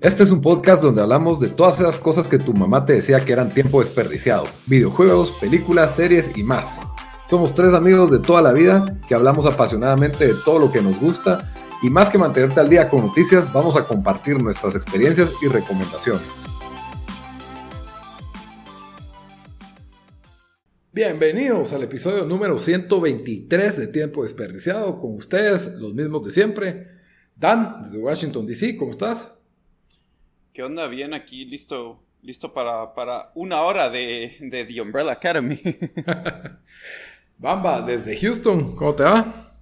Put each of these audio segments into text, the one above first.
Este es un podcast donde hablamos de todas esas cosas que tu mamá te decía que eran tiempo desperdiciado. Videojuegos, películas, series y más. Somos tres amigos de toda la vida que hablamos apasionadamente de todo lo que nos gusta y más que mantenerte al día con noticias, vamos a compartir nuestras experiencias y recomendaciones. Bienvenidos al episodio número 123 de Tiempo Desperdiciado. Con ustedes, los mismos de siempre. Dan, desde Washington, D.C., ¿cómo estás? ¿Qué onda? Bien aquí, listo, listo para, para una hora de, de The Umbrella Academy. Bamba, desde Houston, ¿cómo te va?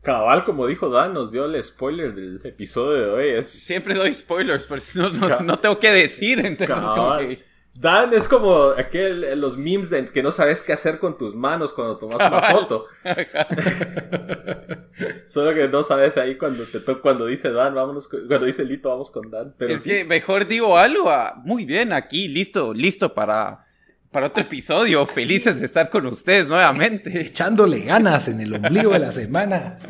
Cabal, como dijo Dan, nos dio el spoiler del episodio de hoy. Siempre doy spoilers, pero no, no, tengo que decir, entonces como que... Dan es como aquel, los memes de que no sabes qué hacer con tus manos cuando tomas una foto. Solo que no sabes ahí cuando te cuando dice Dan, vámonos, cuando dice Lito, vamos con Dan. es que mejor digo algo, ah, muy bien, aquí, listo, listo para, para otro episodio. Felices de estar con ustedes nuevamente. Echándole ganas en el ombligo de la semana.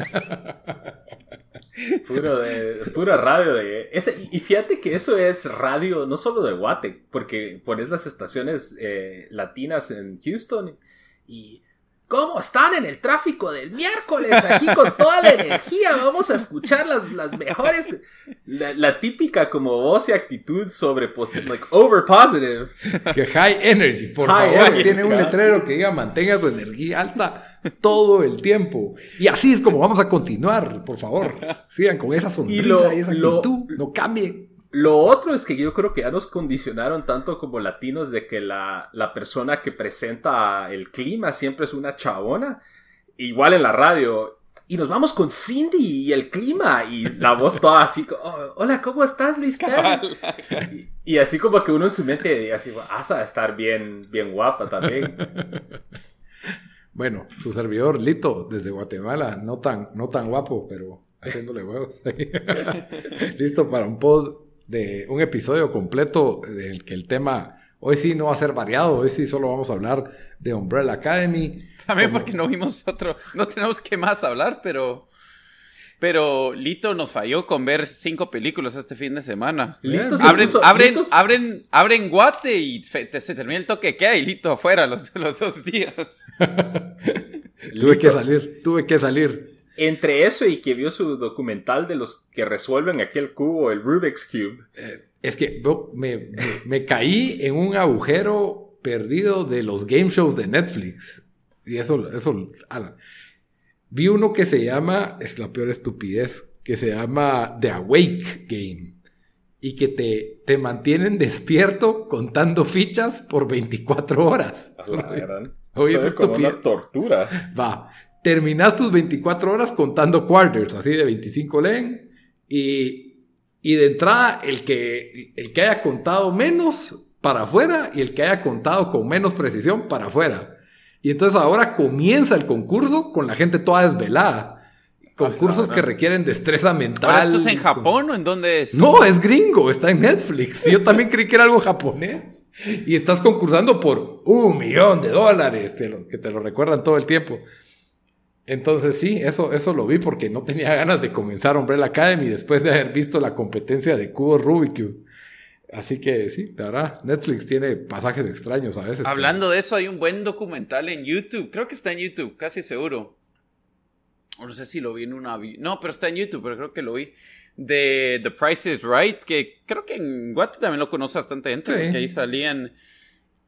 Puro de, pura radio de... Ese, y fíjate que eso es radio no solo de Guate, porque pones las estaciones eh, latinas en Houston y ¿Cómo están en el tráfico del miércoles? Aquí con toda la energía. Vamos a escuchar las, las mejores. La, típica como voz y actitud sobre like over positive. Que high energy, por favor. tiene un letrero que diga mantenga su energía alta todo el tiempo. Y así es como vamos a continuar, por favor. Sigan con esa sonrisa y, esa actitud. no cambien. Lo otro es que yo creo que ya nos condicionaron tanto como latinos de que la, persona que presenta el clima siempre es una chabona. Igual en la radio. Y nos vamos con Cindy y el clima. Y la voz toda así. Oh, Hola, ¿cómo estás, Luis y, y, así como que uno en su mente así, vas a estar bien, bien guapa también. Bueno, su servidor, Lito, desde Guatemala, no tan, no tan guapo, pero haciéndole huevos. Listo para un pod de un episodio completo del que el tema hoy sí no va a ser variado, hoy sí solo vamos a hablar de Umbrella Academy. También porque no vimos otro, no tenemos que más hablar, pero... Pero Lito nos falló con ver cinco películas este fin de semana. Lito abren, abren, abren, abren, guate y se termina el toque que hay Lito afuera los, los dos días. tuve que salir, tuve que salir entre eso y que vio su documental de los que resuelven aquel cubo, el Rubik's Cube. Eh, es que me, caí en un agujero perdido de los game shows de Netflix. Y eso, eso, vi uno que se llama, es la peor estupidez, que se llama The Awake Game. Y que te, te mantienen despierto contando fichas por 24 horas. Oye, es como una tortura. Va terminas tus 24 horas contando quarters, así de 25 len, y, y de entrada el que, el que haya contado menos para afuera y el que haya contado con menos precisión para afuera. Y entonces ahora comienza el concurso con la gente toda desvelada. Concursos que requieren destreza mental. ¿Esto es en Japón o en dónde es? No, es gringo, está en Netflix. Yo también creí que era algo japonés. Y estás concursando por un millón de dólares, que te lo recuerdan todo el tiempo. Entonces sí, eso, eso lo vi porque no tenía ganas de comenzar Umbrella Academy después de haber visto la competencia de Cubo Rubik Así que sí, la verdad, Netflix tiene pasajes extraños a veces. Hablando de eso, hay un buen documental en YouTube. Creo que está en YouTube, casi seguro. O no sé si lo vi en una... No, pero está en YouTube, pero creo que lo vi. De The Price is Right, que creo que en Guate también lo conoce bastante gente, que ahí salían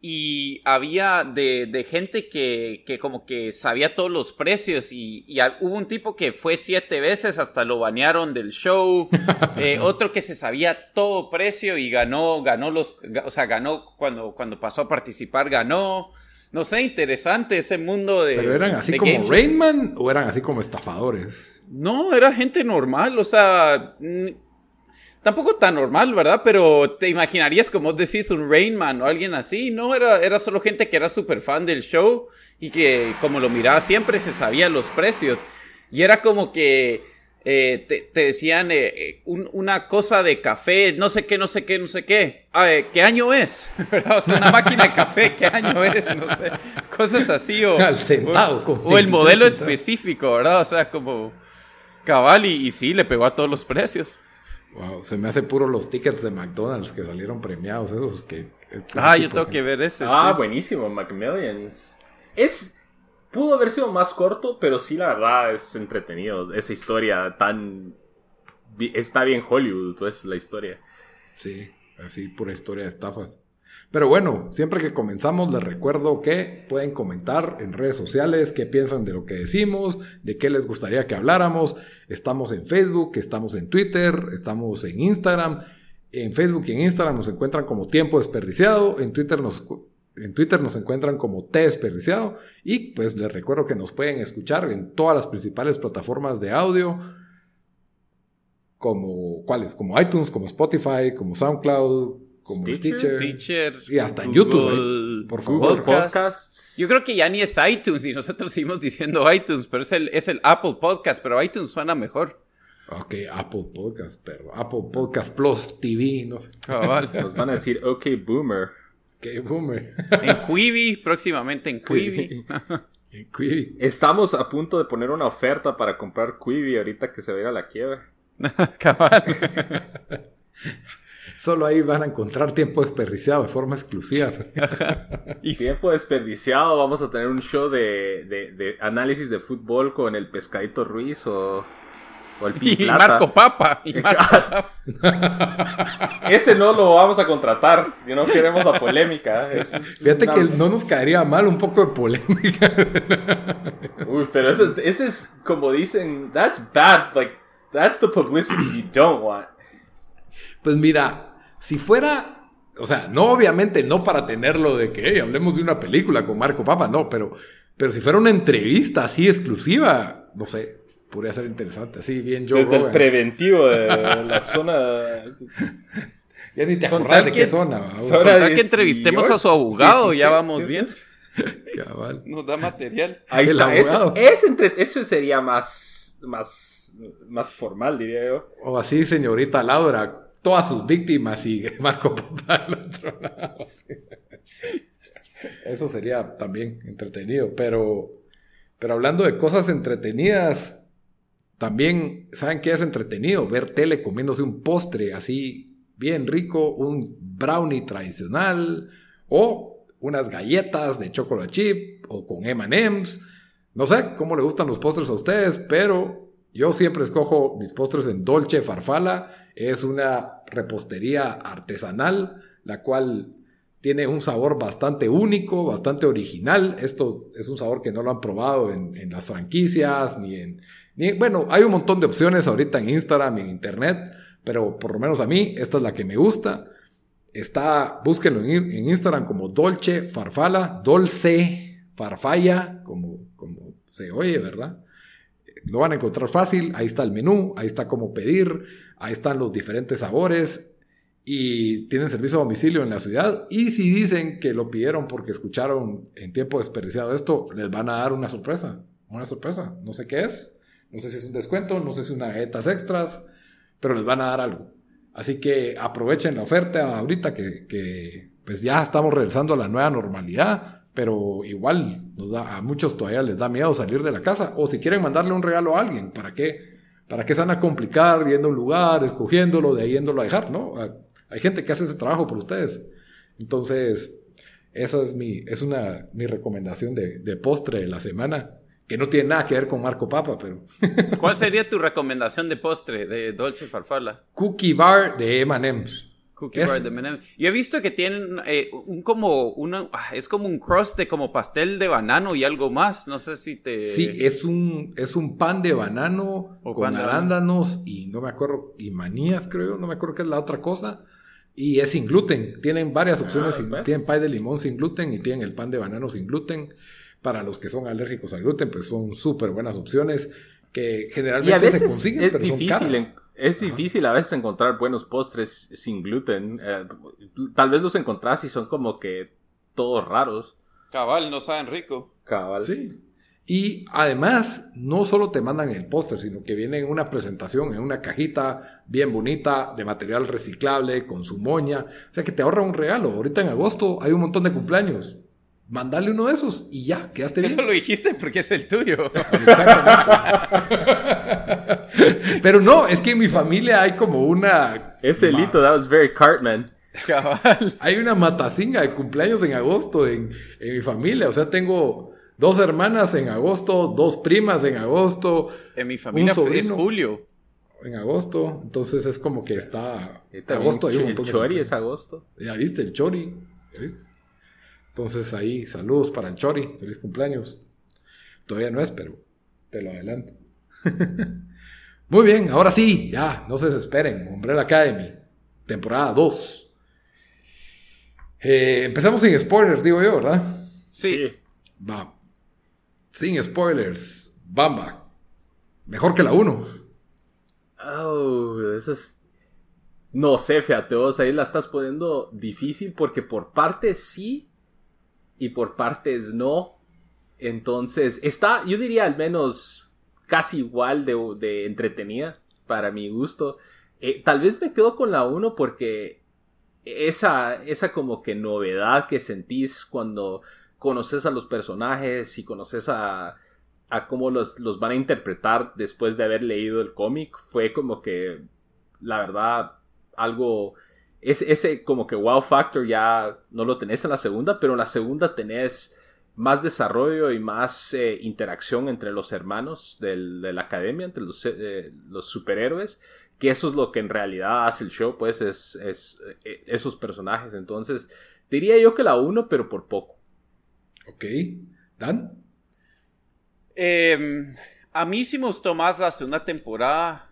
y había de, gente que, como que sabía todos los precios y, hubo un tipo que fue siete veces hasta lo banearon del show, eh, otro que se sabía todo precio y ganó, ganó los, o sea, ganó cuando, cuando pasó a participar, ganó. No sé, interesante ese mundo de... ¿Pero eran así como Rainman o eran así como estafadores? No, era gente normal, o sea, Tampoco tan normal, ¿verdad? Pero te imaginarías, como decís, un Rainman o alguien así. No, era, era solo gente que era súper fan del show y que, como lo miraba siempre, se sabía los precios. Y era como que eh, te, decían eh, eh, una cosa de café, no sé qué, no sé qué, no sé qué. Ah, ¿Qué año es? O sea, una máquina de café, ¿qué año es? No sé. Cosas así. O, Al centavo. O, el modelo específico, ¿verdad? O sea, como cabal y, y sí, le pegó a todos los precios. Wow, se me hace puro los tickets de McDonald's que salieron premiados, esos que... ese Ah, yo tengo de- que ver ese. Ah, sí. buenísimo, Macmillions. Es. Pudo haber sido más corto, pero sí, la verdad, es entretenido. Esa historia tan. Está bien Hollywood, pues, la historia. Sí, así pura historia de estafas. Pero bueno, siempre que comenzamos les recuerdo que pueden comentar en redes sociales qué piensan de lo que decimos, de qué les gustaría que habláramos. Estamos en Facebook, estamos en Twitter, estamos en Instagram. En Facebook y en Instagram nos encuentran como Tiempo Desperdiciado, en Twitter nos, en Twitter nos encuentran como T Desperdiciado y pues les recuerdo que nos pueden escuchar en todas las principales plataformas de audio como ¿cuáles? Como iTunes, como Spotify, como SoundCloud, como Stitcher, Stitcher, Teacher. y hasta en YouTube, ahí, por favor. Google Podcast. Podcasts. Yo creo que ya ni es iTunes y nosotros seguimos diciendo iTunes, pero es el, es el Apple Podcast, pero iTunes suena mejor. Ok, Apple Podcast, pero Apple Podcast Plus TV, no sé. Nos van a decir, ok, boomer. Qué boomer. En Quibi, próximamente en Quibi. En Quibi. Estamos a punto de poner una oferta para comprar Quibi ahorita que se va a ir a la quiebra. Cabal. Solo ahí van a encontrar tiempo desperdiciado de forma exclusiva. Y Tiempo desperdiciado. Vamos a tener un show de, de- de análisis de fútbol con el Pescadito Ruiz o, o el y. Marco Papa. Y Marco Papa. Ese no lo vamos a contratar. Y no queremos la polémica. Es- es Fíjate una- que no nos caería mal un poco de polémica. Uy, pero ese, ese es como dicen, that's bad. Like, that's the publicity you don't want. Pues mira, si fuera, o sea, no obviamente no para tenerlo de que "Hey, hablemos de una película con Marco Papa, no, pero, pero si fuera una entrevista así exclusiva, no sé, podría ser interesante. Así bien Joe Desde el preventivo de la zona. Ya ni te acordás de qué zona. Contar que 18, entrevistemos a su abogado, ya 16, vamos ¿qué bien. Cabal. Nos da material. Ahí El está. Eso, abogado. es entre- eso sería más, más, más formal, diría yo. O así, señorita Laura, todas sus víctimas y Marco Papa al otro lado. Eso sería también entretenido, pero, pero hablando de cosas entretenidas, también, ¿saben qué es entretenido? Ver tele comiéndose un postre así bien rico, un brownie tradicional o unas galletas de chocolate chip o con M&M's. No sé cómo le gustan los postres a ustedes, pero yo siempre escojo mis postres en Dolce Farfala. Es una repostería artesanal, la cual tiene un sabor bastante único, bastante original. Esto es un sabor que no lo han probado en, las franquicias, ni en... Ni, bueno, hay un montón de opciones ahorita en Instagram en Internet, pero por lo menos a mí esta es la que me gusta. Está, búsquenlo en, en Instagram como Dolce Farfala, Dolce Farfalla, como, como se oye, ¿verdad? Lo van a encontrar fácil, ahí está el menú, ahí está cómo pedir, ahí están los diferentes sabores y tienen servicio a domicilio en la ciudad. Y si dicen que lo pidieron porque escucharon en tiempo desperdiciado esto, les van a dar una sorpresa, una sorpresa, no sé qué es, no sé si es un descuento, no sé si es una galletas extras, pero les van a dar algo. Así que aprovechen la oferta ahorita que, que, pues ya estamos regresando a la nueva normalidad, pero igual nos da, a muchos todavía les da miedo salir de la casa o si quieren mandarle un regalo a alguien, ¿para qué? ¿Para qué se van a complicar yendo a un lugar, escogiéndolo, de ahí yéndolo a dejar, no? Hay gente que hace ese trabajo por ustedes. Entonces, esa es mi, es una, mi recomendación de, de postre de la semana, que no tiene nada que ver con Marco Papa, pero ¿Cuál sería tu recomendación de postre de Dolce Farfalla? Cookie Bar de M&M's. Cookie Es- bar de M&M. Yo he visto que tienen eh, un como una ah, es como un crust de como pastel de banano y algo más. No sé si te Sí, es un, es un pan de banano O con pan de arándanos y no me acuerdo, y manías creo, no me acuerdo qué es la otra cosa. Y es sin gluten. Tienen varias opciones. Ah, sin- ¿ves? tienen pie de limón sin gluten y tienen el pan de banano sin gluten. Para los que son alérgicos al gluten, pues son súper buenas opciones que Y generalmente a veces se consiguen, es pero son difícil, caras. Es difícil a veces encontrar buenos postres sin gluten. Eh, tal vez los encontrás y son como que todos raros. cabal, no saben rico. Cabal. Sí. Y además, no solo te mandan el póster, sino que viene en una presentación, en una cajita bien bonita, de material reciclable, con su moña. O sea que te ahorra un regalo. Ahorita en agosto hay un montón de cumpleaños. Mandale uno de esos y ya, quedaste bien. Eso lo dijiste porque es el tuyo. Exactamente. Pero no, es que en mi familia hay como una. Ese hito, that was very Cartman. Cabal. Hay una matacinga de cumpleaños en agosto en, en mi familia. O sea, tengo dos hermanas en agosto, dos primas en agosto. En mi familia un fue- es sobrino julio. En agosto. Entonces es como que está. En agosto hay un el montón Chori es agosto. Ya viste, el Chori. ¿Ya viste? Entonces ahí, saludos para el Chori. Feliz cumpleaños. Todavía no es, pero te lo adelanto. Muy bien, ahora sí, ya, no se desesperen. Umbrella Academy, temporada 2. Eh, empezamos sin spoilers, digo yo, ¿verdad? Sí. Va. Sin spoilers. Bamba. Mejor que la 1. Oh, eso es... No sé, fíjate, vos ahí la estás poniendo difícil porque por partes sí y por partes no. Entonces, está, yo diría al menos casi igual de, de entretenida para mi gusto. Eh, tal vez me quedo con la 1 porque esa, esa como que novedad que sentís cuando conoces a los personajes y conoces a, a cómo los, los van a interpretar después de haber leído el cómic fue como que, la verdad, algo... Ese, ese como que wow factor ya no lo tenés en la segunda, pero en la segunda tenés más desarrollo y más eh, interacción entre los hermanos del- de la academia, entre los, eh, los superhéroes, que eso es lo que en realidad hace el show, pues es, es eh, esos personajes. Entonces, diría yo que la uno, pero por poco. Ok. Dan. Eh, a mí sí me gustó más la segunda temporada.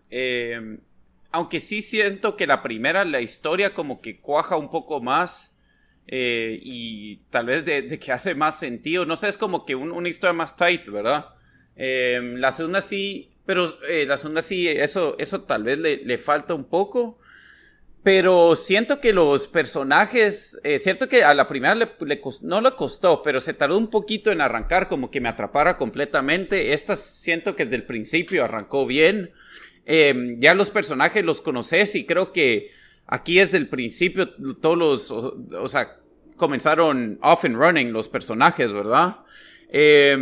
Aunque sí siento que la primera, la historia como que cuaja un poco más. eh, y tal vez de, que hace más sentido. No sé, es como que un- una historia más tight, ¿verdad? Eh, la segunda sí. Pero eh, la segunda sí, eso, eso tal vez le, le falta un poco. Pero siento que los personajes, eh, cierto que a la primera no le costó, pero se tardó un poquito en arrancar, como que me atrapara completamente. Esta siento que desde el principio arrancó bien. Eh, ya los personajes los conoces y creo que aquí desde el principio todos los, o, sea, comenzaron off and running los personajes, ¿verdad? Eh,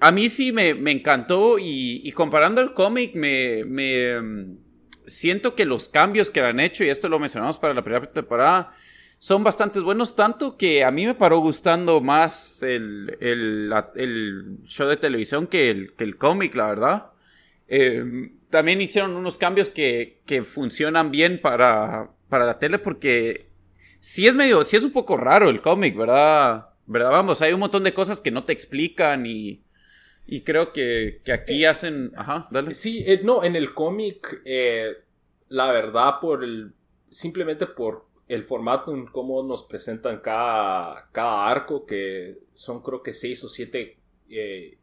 a mí sí me, me encantó y, comparando el cómic me... me mm, siento que los cambios que han hecho, y esto lo mencionamos para la primera temporada, son bastante buenos, tanto que a mí me paró gustando más el, el, show de televisión que el, que el cómic, la verdad. También hicieron unos cambios que, que funcionan bien para, para la tele porque sí es medio, sí es un poco raro el cómic, ¿verdad? ¿Verdad? Vamos, hay un montón de cosas que no te explican y, y creo que, que aquí hacen... Ajá, dale. Sí, eh, no, en el cómic, eh, la verdad, por el, simplemente por el formato en cómo nos presentan cada, cada arco, que son creo que seis o siete eh,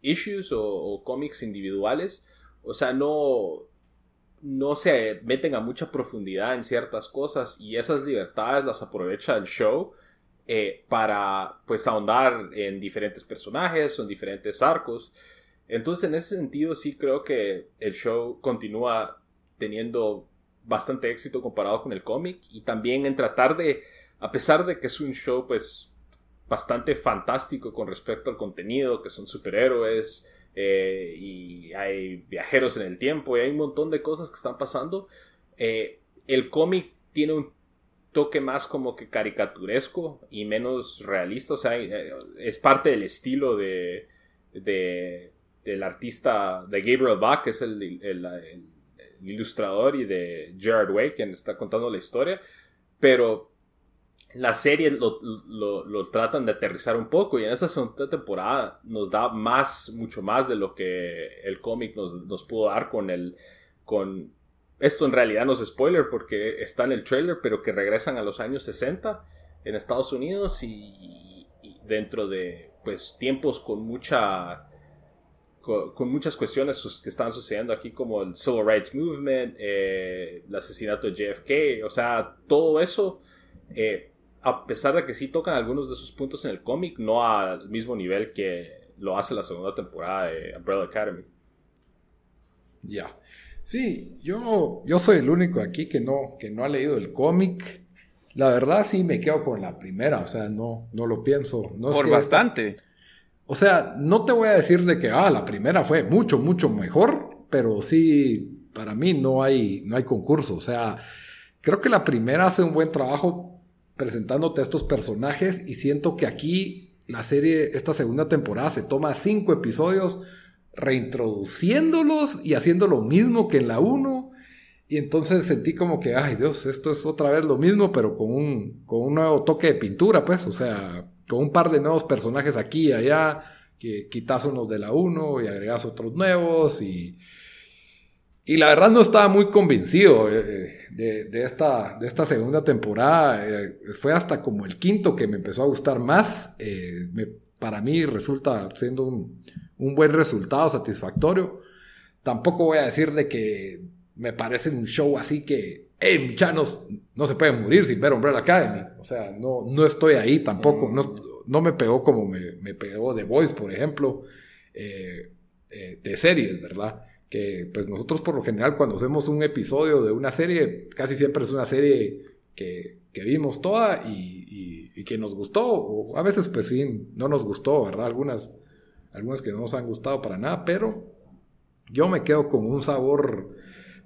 issues o, o cómics individuales, o sea, no, no se meten a mucha profundidad en ciertas cosas y esas libertades las aprovecha el show eh, para pues ahondar en diferentes personajes o en diferentes arcos. Entonces, en ese sentido, sí creo que el show continúa teniendo bastante éxito comparado con el cómic y también en tratar de, a pesar de que es un show pues bastante fantástico con respecto al contenido, que son superhéroes eh, y hay viajeros en el tiempo y hay un montón de cosas que están pasando, eh, el cómic tiene un toque más como que caricaturesco y menos realista, o sea, eh, es parte del estilo de, de del artista de Gabriel Bach, que es el, el- ilustrador, y de Gerard Way, quien está contando la historia, pero la serie lo, lo- tratan de aterrizar un poco y en esta segunda temporada nos da más, mucho más de lo que el cómic nos, pudo dar con el... Con, esto en realidad no es spoiler porque está en el trailer, pero que regresan a los años 60 en Estados Unidos y, dentro de pues tiempos con mucha con, muchas cuestiones que están sucediendo aquí como el Civil Rights Movement, eh, el asesinato de JFK, o sea, todo eso, eh, a pesar de que sí tocan algunos de esos puntos en el cómic, no al mismo nivel que lo hace la segunda temporada de Umbrella Academy. Ya. Sí, yo, yo soy el único aquí que no, que no ha leído el cómic. La verdad sí me quedo con la primera, o sea, no, no lo pienso. No es Por que esta- bastante. o sea, no te voy a decir de que, ah, la primera fue mucho, mucho mejor, pero sí, para mí no hay, no hay concurso. O sea, creo que la primera hace un buen trabajo presentándote a estos personajes y siento que aquí la serie, esta segunda temporada, se toma cinco episodios reintroduciéndolos y haciendo lo mismo que en la 1. Y entonces sentí como que, ay Dios, esto es otra vez lo mismo, pero con un, con un nuevo toque de pintura, pues, o sea, con un par de nuevos personajes aquí y allá, que quitas unos de la 1 y agregas otros nuevos y... Y la verdad no estaba muy convencido eh, de, de esta, de esta segunda temporada. Eh, fue hasta como el quinto que me empezó a gustar más. Eh, me- para mí resulta siendo un, un buen resultado satisfactorio. Tampoco voy a decir de que me parece un show así que, hey, muchachos, no se pueden morir sin ver Umbrella Academy. O sea, no, no estoy ahí tampoco. No, no me pegó como me, me pegó The Voice, por ejemplo, eh, eh, de series, ¿verdad? Que pues nosotros por lo general cuando hacemos un episodio de una serie, casi siempre es una serie que, que vimos toda y, y- que nos gustó. O a veces pues sí, no nos gustó, ¿verdad? Algunas, algunas que no nos han gustado para nada, pero yo me quedo con un sabor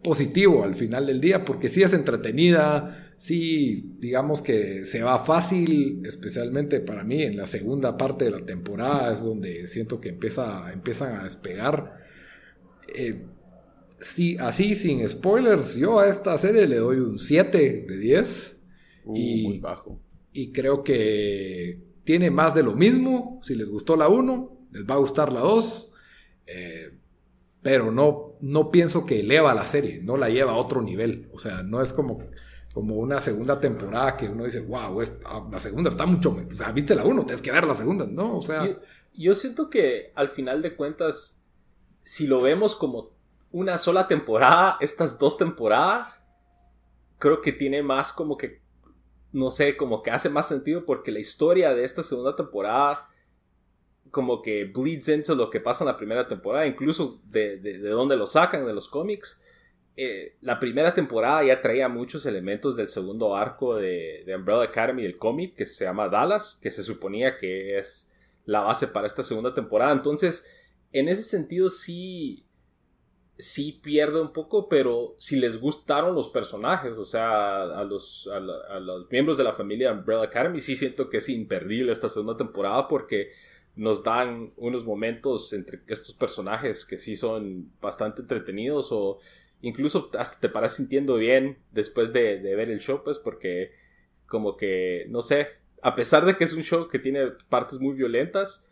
positivo al final del día, porque sí es entretenida, sí, digamos que se va fácil, especialmente para mí en la segunda parte de la temporada, es donde siento que empieza, empiezan a despegar. Eh, sí, así, sin spoilers, yo a esta serie le doy un 7 de 10 Uh, Y- Muy bajo. y creo que tiene más de lo mismo. Si les gustó la 1, les va a gustar la 2. Eh, pero no, no pienso que eleva la serie, no la lleva a otro nivel. O sea, no es como, como una segunda temporada que uno dice, wow, esta- la segunda está mucho mejor. O sea, viste la 1, tienes que ver la segunda. No, o sea, Yo, yo siento que al final de cuentas, si lo vemos como una sola temporada, estas dos temporadas, creo que tiene más como que, no sé, como que hace más sentido porque la historia de esta segunda temporada como que bleeds into lo que pasa en la primera temporada, incluso de, de, de dónde lo sacan, de los cómics. Eh, la primera temporada ya traía muchos elementos del segundo arco de, de Umbrella Academy, del cómic, que se llama Dallas, que se suponía que es la base para esta segunda temporada. Entonces, en ese sentido sí, sí pierde un poco, pero si les gustaron los personajes, o sea, a los, a, los miembros de la familia Umbrella Academy, sí siento que es imperdible esta segunda temporada porque nos dan unos momentos entre estos personajes que sí son bastante entretenidos o incluso hasta te paras sintiendo bien después de, de ver el show, pues porque como que, no sé, a pesar de que es un show que tiene partes muy violentas,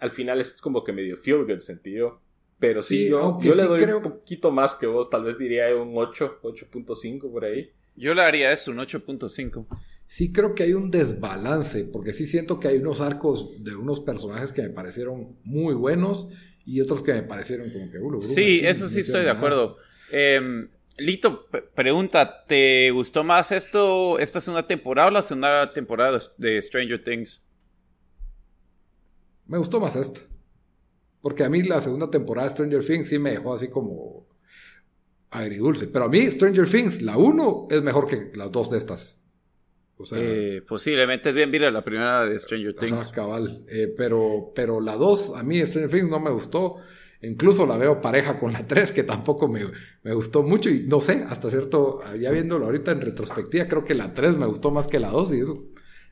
al final es como que medio feel good sentido. Pero sí, Sí, yo, yo le doy creo- un poquito más que vos, tal vez diría un 8, 8.5 por ahí. Yo le haría eso, un 8.5. sí creo que hay un desbalance, porque sí siento que hay unos arcos de unos personajes que me parecieron muy buenos y otros que me parecieron como que... "Ulu, Bruno, Sí, eso no sí estoy de nada". acuerdo. Em, Lito, pregunta, ¿te gustó más esto, esta segunda temporada o la segunda temporada de Stranger Things? Me gustó más esta. Porque a mí la segunda temporada de Stranger Things sí me dejó así como agridulce. Pero a mí Stranger Things, la 1 es mejor que las dos de estas. O sea, Eh, posiblemente es bien mira la primera de Stranger ajá, Things. cabal. Eh, pero, pero la 2, a mí Stranger Things no me gustó. Incluso la veo pareja con la 3, que tampoco me, me gustó mucho. Y no sé, hasta cierto, ya viéndolo ahorita en retrospectiva, creo que la 3 me gustó más que la 2 y eso,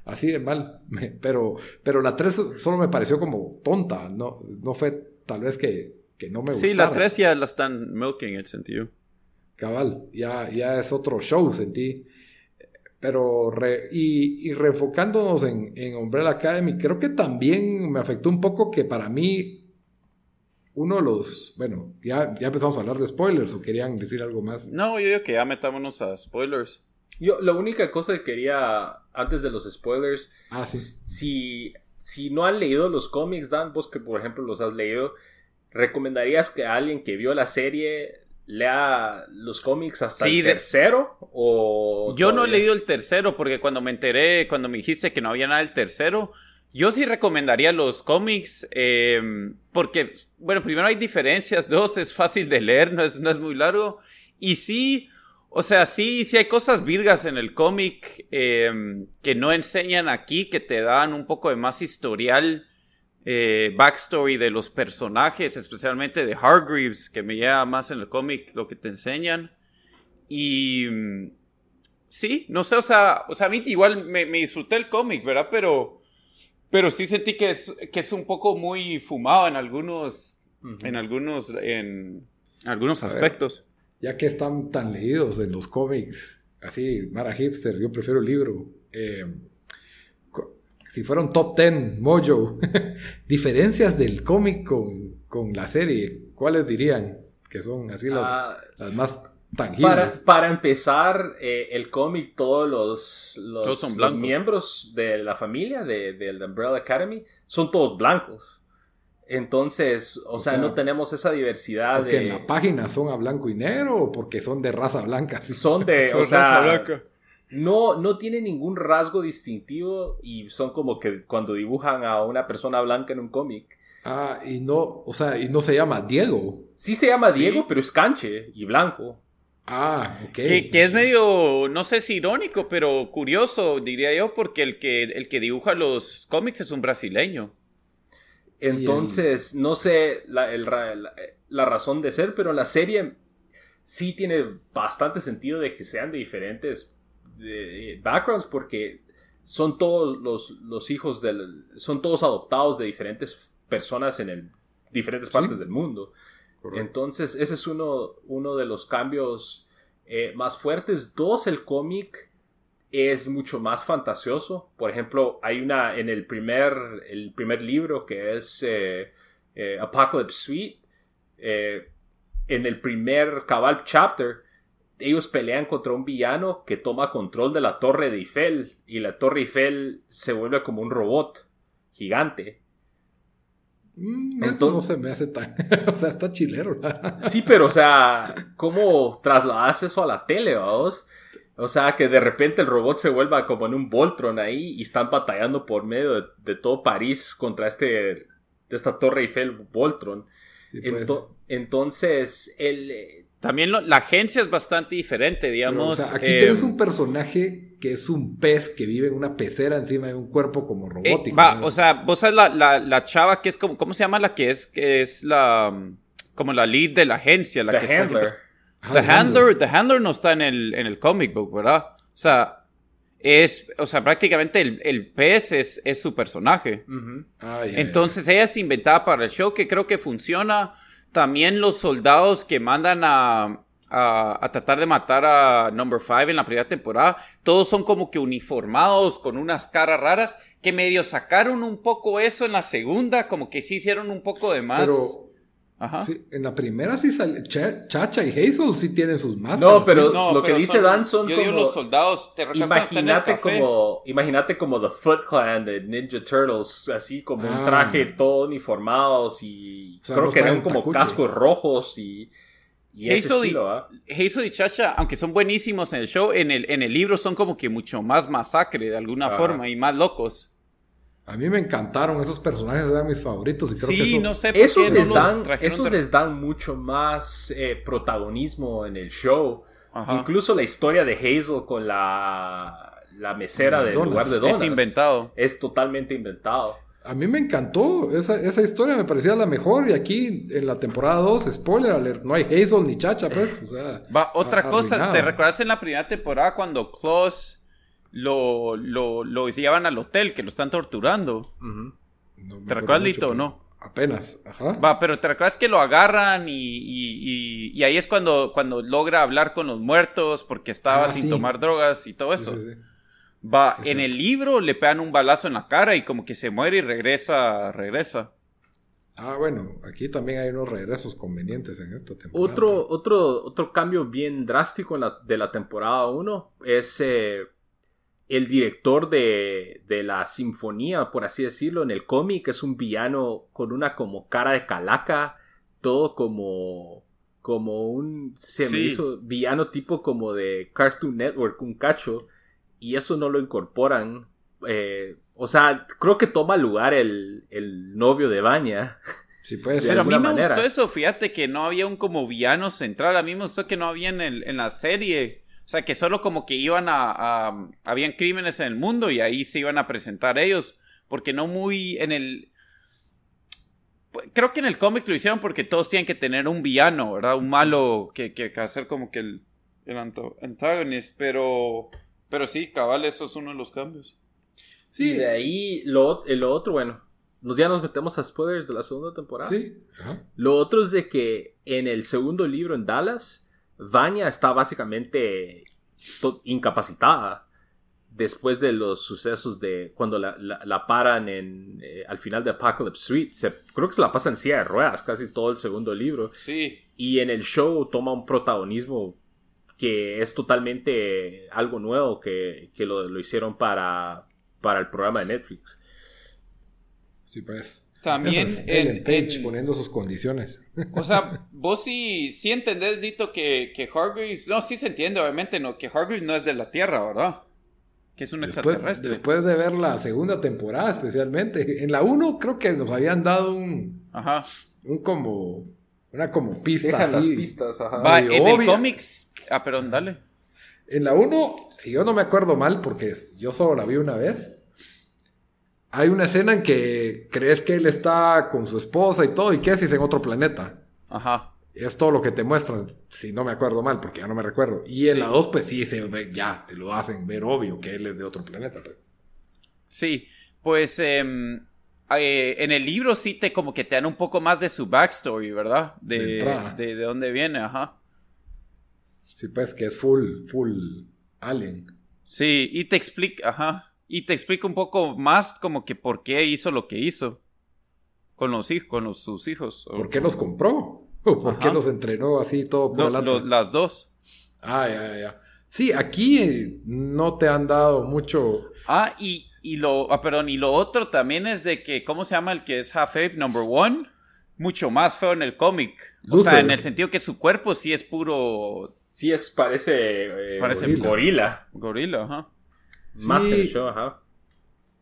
así de mal. Pero, pero la 3 solo me pareció como tonta. No, no fue tal vez que, que no me gustara. Sí, la 3 ya la están milking en sentido. Cabal, ya, ya es otro show, sentí. Pero, re- y, y reenfocándonos en, en Umbrella Academy, creo que también me afectó un poco que para mí, uno de los, bueno, ya, ya empezamos a hablar de spoilers o querían decir algo más. No, yo digo que ya metámonos a spoilers. Yo, la única cosa que quería, antes de los spoilers, Ah, sí. si, si no han leído los cómics, Dan, vos que por ejemplo los has leído, ¿recomendarías que alguien que vio la serie lea los cómics hasta Sí, el de- tercero? O Yo no he todavía? leído el tercero porque cuando me enteré, cuando me dijiste que no había nada del tercero, yo sí recomendaría los cómics eh, porque, bueno, primero hay diferencias, dos, es fácil de leer, no es, no es muy largo, y sí, O sea, sí, sí hay cosas virgas en el cómic em, que no enseñan aquí, que te dan un poco de más historial, eh, backstory de los personajes, especialmente de Hargreaves, que me lleva más en el cómic lo que te enseñan. Y mm, sí, no sé, o sea, o sea a mí igual me, me disfruté el cómic, ¿verdad? Pero, pero sí sentí que es, que es un poco muy fumado en algunos, en algunos, en algunos aspectos ya que están tan leídos en los cómics, así, Mara Hipster, yo prefiero el libro. Eh, si fuera un top 10, Mojo, diferencias del cómic con, la serie, ¿cuáles dirían que son así las, ah, las más tangibles? Para, empezar, eh, el cómic, todos los, los, miembros de la familia de, de, Umbrella Academy son todos blancos. Entonces, o, sea, no tenemos esa diversidad porque en la página son a blanco y negro o porque son de raza blanca. Son de, o sea, blanca. No, no tiene ningún rasgo distintivo y son como que cuando dibujan a una persona blanca en un cómic. Ah, y no, o sea, y no se llama Diego. Sí se llama Diego, pero es canche y blanco. Ah, ok. Que, que, es medio, no sé si irónico, pero curioso, diría yo, porque el que, el que dibuja los cómics es un brasileño. Entonces, no sé la, la, razón de ser, pero la serie sí tiene bastante sentido de que sean de diferentes backgrounds porque son todos los, los hijos del... son todos adoptados de diferentes personas en el, diferentes partes del mundo. Entonces, ese es uno, uno de los cambios eh, más fuertes. Dos, el cómic es mucho más fantasioso. Por ejemplo, hay una en el primer, el primer libro que es eh, eh, Apocalypse Suite. Eh, en el primer Cabal Chapter, ellos pelean contra un villano que toma control de la Torre de Eiffel y la Torre Eiffel se vuelve como un robot gigante. Mm, eso no se me hace tan. o sea, está chilero. sí, pero, o sea, ¿cómo trasladas eso a la tele, vamos? O sea, que de repente el robot se vuelva como en un Voltron ahí y están batallando por medio de, todo París contra este, de esta Torre Eiffel Voltron. Pues. entonces, el... Eh, También la agencia es bastante diferente, digamos. aquí tienes un personaje que es un pez que vive en una pecera encima de un cuerpo como eh, robótico. o sea, vos sabes la, la, chava que es como, ¿cómo se llama la que es? Que es la, como la lead de la agencia, la que está The Handler, The Handler no está en el, en el comic book, ¿verdad? O sea, es, o sea, prácticamente el, el pez es, es su personaje. Entonces ella es inventada para el show que creo que funciona. También los soldados que mandan a, a, a, tratar de matar a Number 5 en la primera temporada, todos son como que uniformados con unas caras raras que medio sacaron un poco eso en la segunda, como que sí hicieron un poco de más. Pero en la primera sí sale. Chacha y Hazel sí tienen sus máscaras. No, pero lo que dice Dan son yo como. Digo los soldados. ¿te imagínate como. Imagínate como The Foot Clan de Ninja Turtles. Así como un ah. traje todo uniformados y. creo que eran como cascos rojos y. Y Hazel, y, ¿ah? Hazel y Chacha, aunque son buenísimos en el show, en el, en el libro son como que mucho más masacre de alguna forma y más locos. A mí me encantaron esos personajes, eran mis favoritos. Y creo sí, que no sé por esos, les, dan, esos les dan mucho más eh, protagonismo en el show. Incluso la historia de Hazel con la, la mesera del lugar de Donas. Es inventado. Es totalmente inventado. A mí me encantó. Esa, esa historia me parecía la mejor. Y aquí en la temporada 2, spoiler alert, no hay Hazel ni Chacha, pues. O sea, Va, otra cosa, ¿te recuerdas en la primera temporada cuando Klaus lo, lo, lo llevan al hotel, que lo están torturando. ¿Te recuerdas, Lito, o no? Apenas, ajá. Va, pero te recuerdas que lo agarran y, y, ahí es cuando, cuando logra hablar con los muertos porque estaba ah, sin tomar drogas y todo eso. Va, en el libro le pegan un balazo en la cara y como que se muere y regresa, regresa. Ah, bueno, aquí también hay unos regresos convenientes en esta temporada. Otro, otro, otro cambio bien drástico en la, de la temporada 1 es eh, el director de, de, la sinfonía, por así decirlo, en el cómic es un villano con una como cara de calaca, todo como como un se me hizo villano tipo como de Cartoon Network, un cacho, y eso no lo incorporan. Eh, o sea, creo que toma lugar el, el novio de Baña. Sí, puede ser. Pero a mí me gustó eso, fíjate que no había un como villano central, a mí me gustó que no había en, el, en la serie O sea, que solo como que iban a, a- Habían crímenes en el mundo y ahí se iban a presentar ellos. Porque no muy en el... Creo que en el cómic lo hicieron porque todos tienen que tener un villano, ¿verdad? Un malo que, que, que hacer como que el, el anto- antagonist. Pero... Pero sí, cabal, eso es uno de los cambios. Y de ahí, lo, ot- lo otro, bueno, nos, ya nos metemos a spoilers de la segunda temporada. Sí. Ajá. Lo otro es de que en el segundo libro, en Dallas, Vanya está básicamente incapacitada después de los sucesos de cuando la, la- la paran en, eh, al final de Apocalypse Street. Se- creo que se la pasa en silla de ruedas casi todo el segundo libro. Sí. Y en el show toma un protagonismo que es totalmente algo nuevo que, que lo, lo hicieron para, para el programa de Netflix. Sí, pues. También es en- Ellen Page en- poniendo sus condiciones. O sea, vos sí, sí entendés, Dito, que, que Hargreaves... No, sí se entiende, obviamente, no, que Hargreaves no es de la Tierra, ¿verdad? Que es un Después, extraterrestre. después de ver la segunda temporada, especialmente. En la 1 creo que nos habían dado un, Ajá. un como. Una como pista. Dejan las así. pistas, ajá. Va, en el obvia. cómics... Ah, perdón, dale. En la 1, si yo no me acuerdo mal, porque yo solo la vi una vez, hay una escena en que crees que él está con su esposa y todo, y que es en otro planeta. Ajá. Es todo lo que te muestran, si no me acuerdo mal, porque ya no me recuerdo. Y en Sí. la 2, pues sí, se ve, ya te lo hacen ver obvio que él es de otro planeta. pues. Sí, pues em, eh, en el libro sí te como que te dan un poco más de su backstory, ¿verdad? De, De entrada. de, de dónde viene, ajá. Sí, pues que es full, full alien. Sí, y te explica, ajá. Y te explica un poco más como que por qué hizo lo que hizo. Con los hijos, con los- sus hijos. o- ¿Por qué los compró? ¿O por qué los entrenó así todo por la las dos. Ah, ya, ya, ya. Sí, aquí eh, no te han dado mucho. Ah, y, y lo, ah, perdón, y lo otro también es de que, ¿cómo se llama el que es Half Ape Number One? Mucho más feo en el cómic. O sea, en el sentido que su cuerpo sí es puro Sí, es, parece, eh, Parece gorila. gorila. gorila, ajá. Más Sí. que el show, ajá.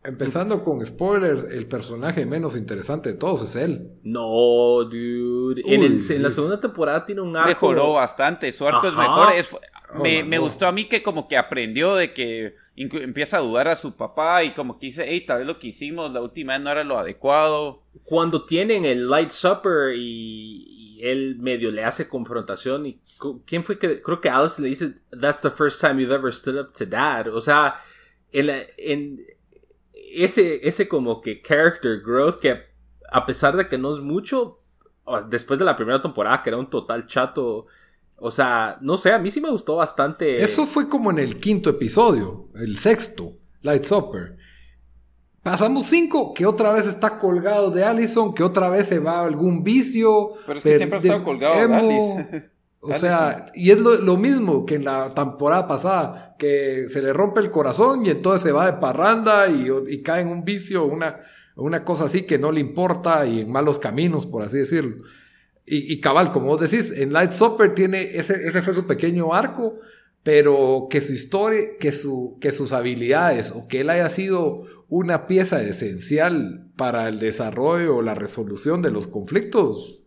Empezando con spoilers, el personaje menos interesante de todos es él. No, dude. en, Uy, el- sí. en la segunda temporada tiene un arco. Mejoró bastante, su arco es mejor. es- Oh, me, no, me no. gustó a mí que como que aprendió de que empieza a dudar a su papá y como que dice, hey, tal vez lo que hicimos la última vez no era lo adecuado. Cuando tienen el Light Supper y, y él medio le hace confrontación. y ¿Quién fue que.? Creo que Alice le dice, That's the first time you've ever stood up to dad. O sea, en, la- en ese, ese como que character growth que a pesar de que no es mucho, después de la primera temporada que era un total chato. O sea, no sé, a mí sí me gustó bastante. Eso fue como en el quinto episodio, el sexto, Light Supper. Pasamos cinco, que otra vez está colgado de Allison, que otra vez se va a algún vicio. Pero es que siempre ha estado colgado de. Alice. O sea, y es lo, lo mismo que en la temporada pasada, que se le rompe el corazón y entonces se va de parranda y, y cae en un vicio, una, una cosa así que no le importa y en malos caminos, por así decirlo. Y, y cabal, como vos decís, en Light Supper tiene ese, ese fue su pequeño arco, pero que su historia, que, su, que sus habilidades o que él haya sido una pieza esencial para el desarrollo o la resolución de los conflictos,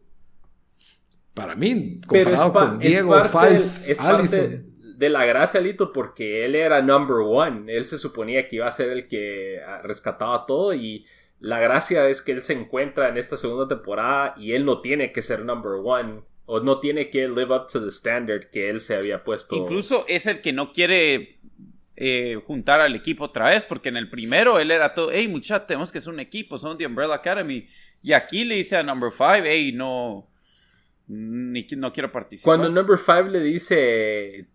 para mí, Pero es, comparado con es Diego, parte, Five, del- es Allison. parte de la gracia, Lito, porque él era number one. Él se suponía que iba a ser el que ah, rescataba todo y la gracia es que él se encuentra en esta segunda temporada y él no tiene que ser number one o no tiene que live up to the standard que él se había puesto. Incluso es el que no quiere eh, juntar al equipo otra vez, porque en el primero él era todo, hey muchachos, tenemos que ser un equipo, somos The Umbrella Academy. Y aquí le dice a Number 5, hey, no, ni, no quiero participar. Cuando number five le dice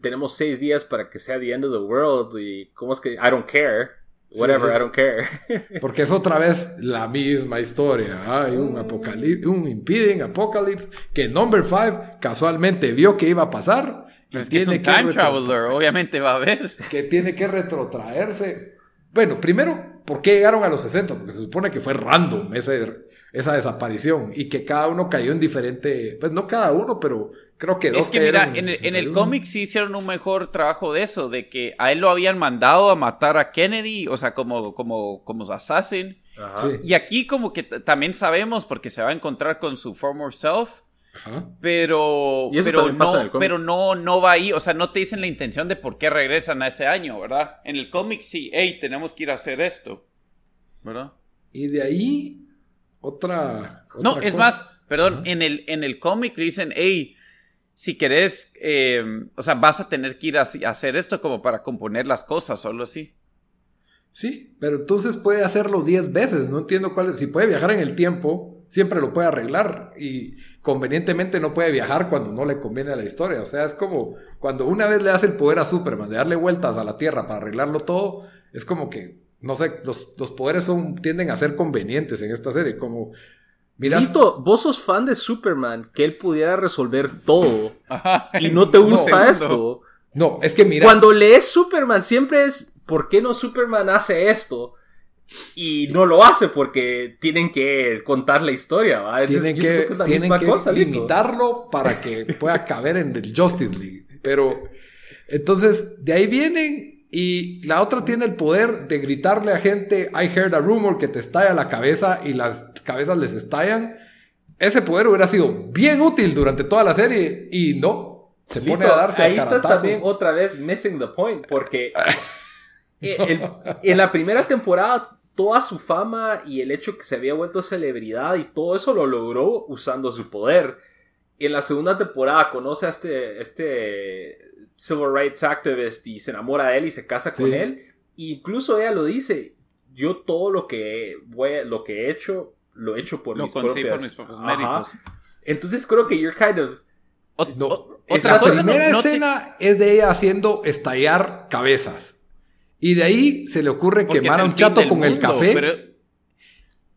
tenemos seis días para que sea the end of the world y cómo es que I don't care. Whatever, Sí. I don't care. Porque es otra vez la misma historia. Hay un apocalipsis, un impiden apocalipsis que Number 5 casualmente vio que iba a pasar y es que es tiene un que, time retrotra- traveler, obviamente va a haber. que tiene que retrotraerse. Bueno, primero, ¿por qué llegaron a los 60? Porque se supone que fue random ese- esa desaparición y que cada uno cayó en diferente, pues no cada uno, pero creo que dos Es que mira, en el, en el 61. cómic sí hicieron un mejor trabajo de eso, de que a él lo habían mandado a matar a Kennedy, o sea, como, como, como assassin. Ajá. Sí. Y aquí como que también sabemos, porque se va a encontrar con su former self, Ajá. Pero, pero, no, pero no, no va ahí, o sea, no te dicen la intención de por qué regresan a ese año, ¿verdad? En el cómic sí, hey, tenemos que ir a hacer esto, ¿verdad? Y de ahí, otra. No, otra es cosa. más, perdón, Ajá. en el, en el cómic le dicen, hey, si querés, eh, o sea, vas a tener que ir a, a hacer esto como para componer las cosas, solo así. Sí, pero entonces puede hacerlo 10 veces. No entiendo cuál es. Si puede viajar en el tiempo, siempre lo puede arreglar. Y convenientemente no puede viajar cuando no le conviene a la historia. O sea, es como cuando una vez le das el poder a Superman de darle vueltas a la Tierra para arreglarlo todo, es como que, no sé, los, los poderes son, tienden a ser convenientes en esta serie. Como, miras, Lito, vos sos fan de Superman, que él pudiera resolver todo. Ajá. Y no te gusta segundo. esto. no, es que mira, Cuando lees Superman, siempre es, ¿por qué no Superman hace esto? Y no lo hace porque tienen que contar la historia, ¿va? Entonces, tienen que, la tienen misma que cosa, limitarlo para que pueda caber en el Justice League. Pero entonces de ahí vienen y la otra tiene el poder de gritarle a gente, I heard a rumor que te estalla la cabeza y las cabezas les estallan. Ese poder hubiera sido bien útil durante toda la serie y no. Se pone a darse ahí a estás también otra vez missing the point, porque el- en la primera temporada toda su fama y el hecho que se había vuelto celebridad y todo eso lo logró usando su poder. En la segunda temporada conoce a este, este civil rights activist y se enamora de él y se casa con él. Incluso ella lo dice, yo todo lo que, voy, lo que he hecho, lo he hecho por Lo mis por propios méritos. Entonces creo que you're kind of... Ot- No, otra La cosa cosa, no- primera no te- escena es de ella haciendo estallar cabezas. Y de ahí se le ocurre porque quemar a un chato con el café. pero-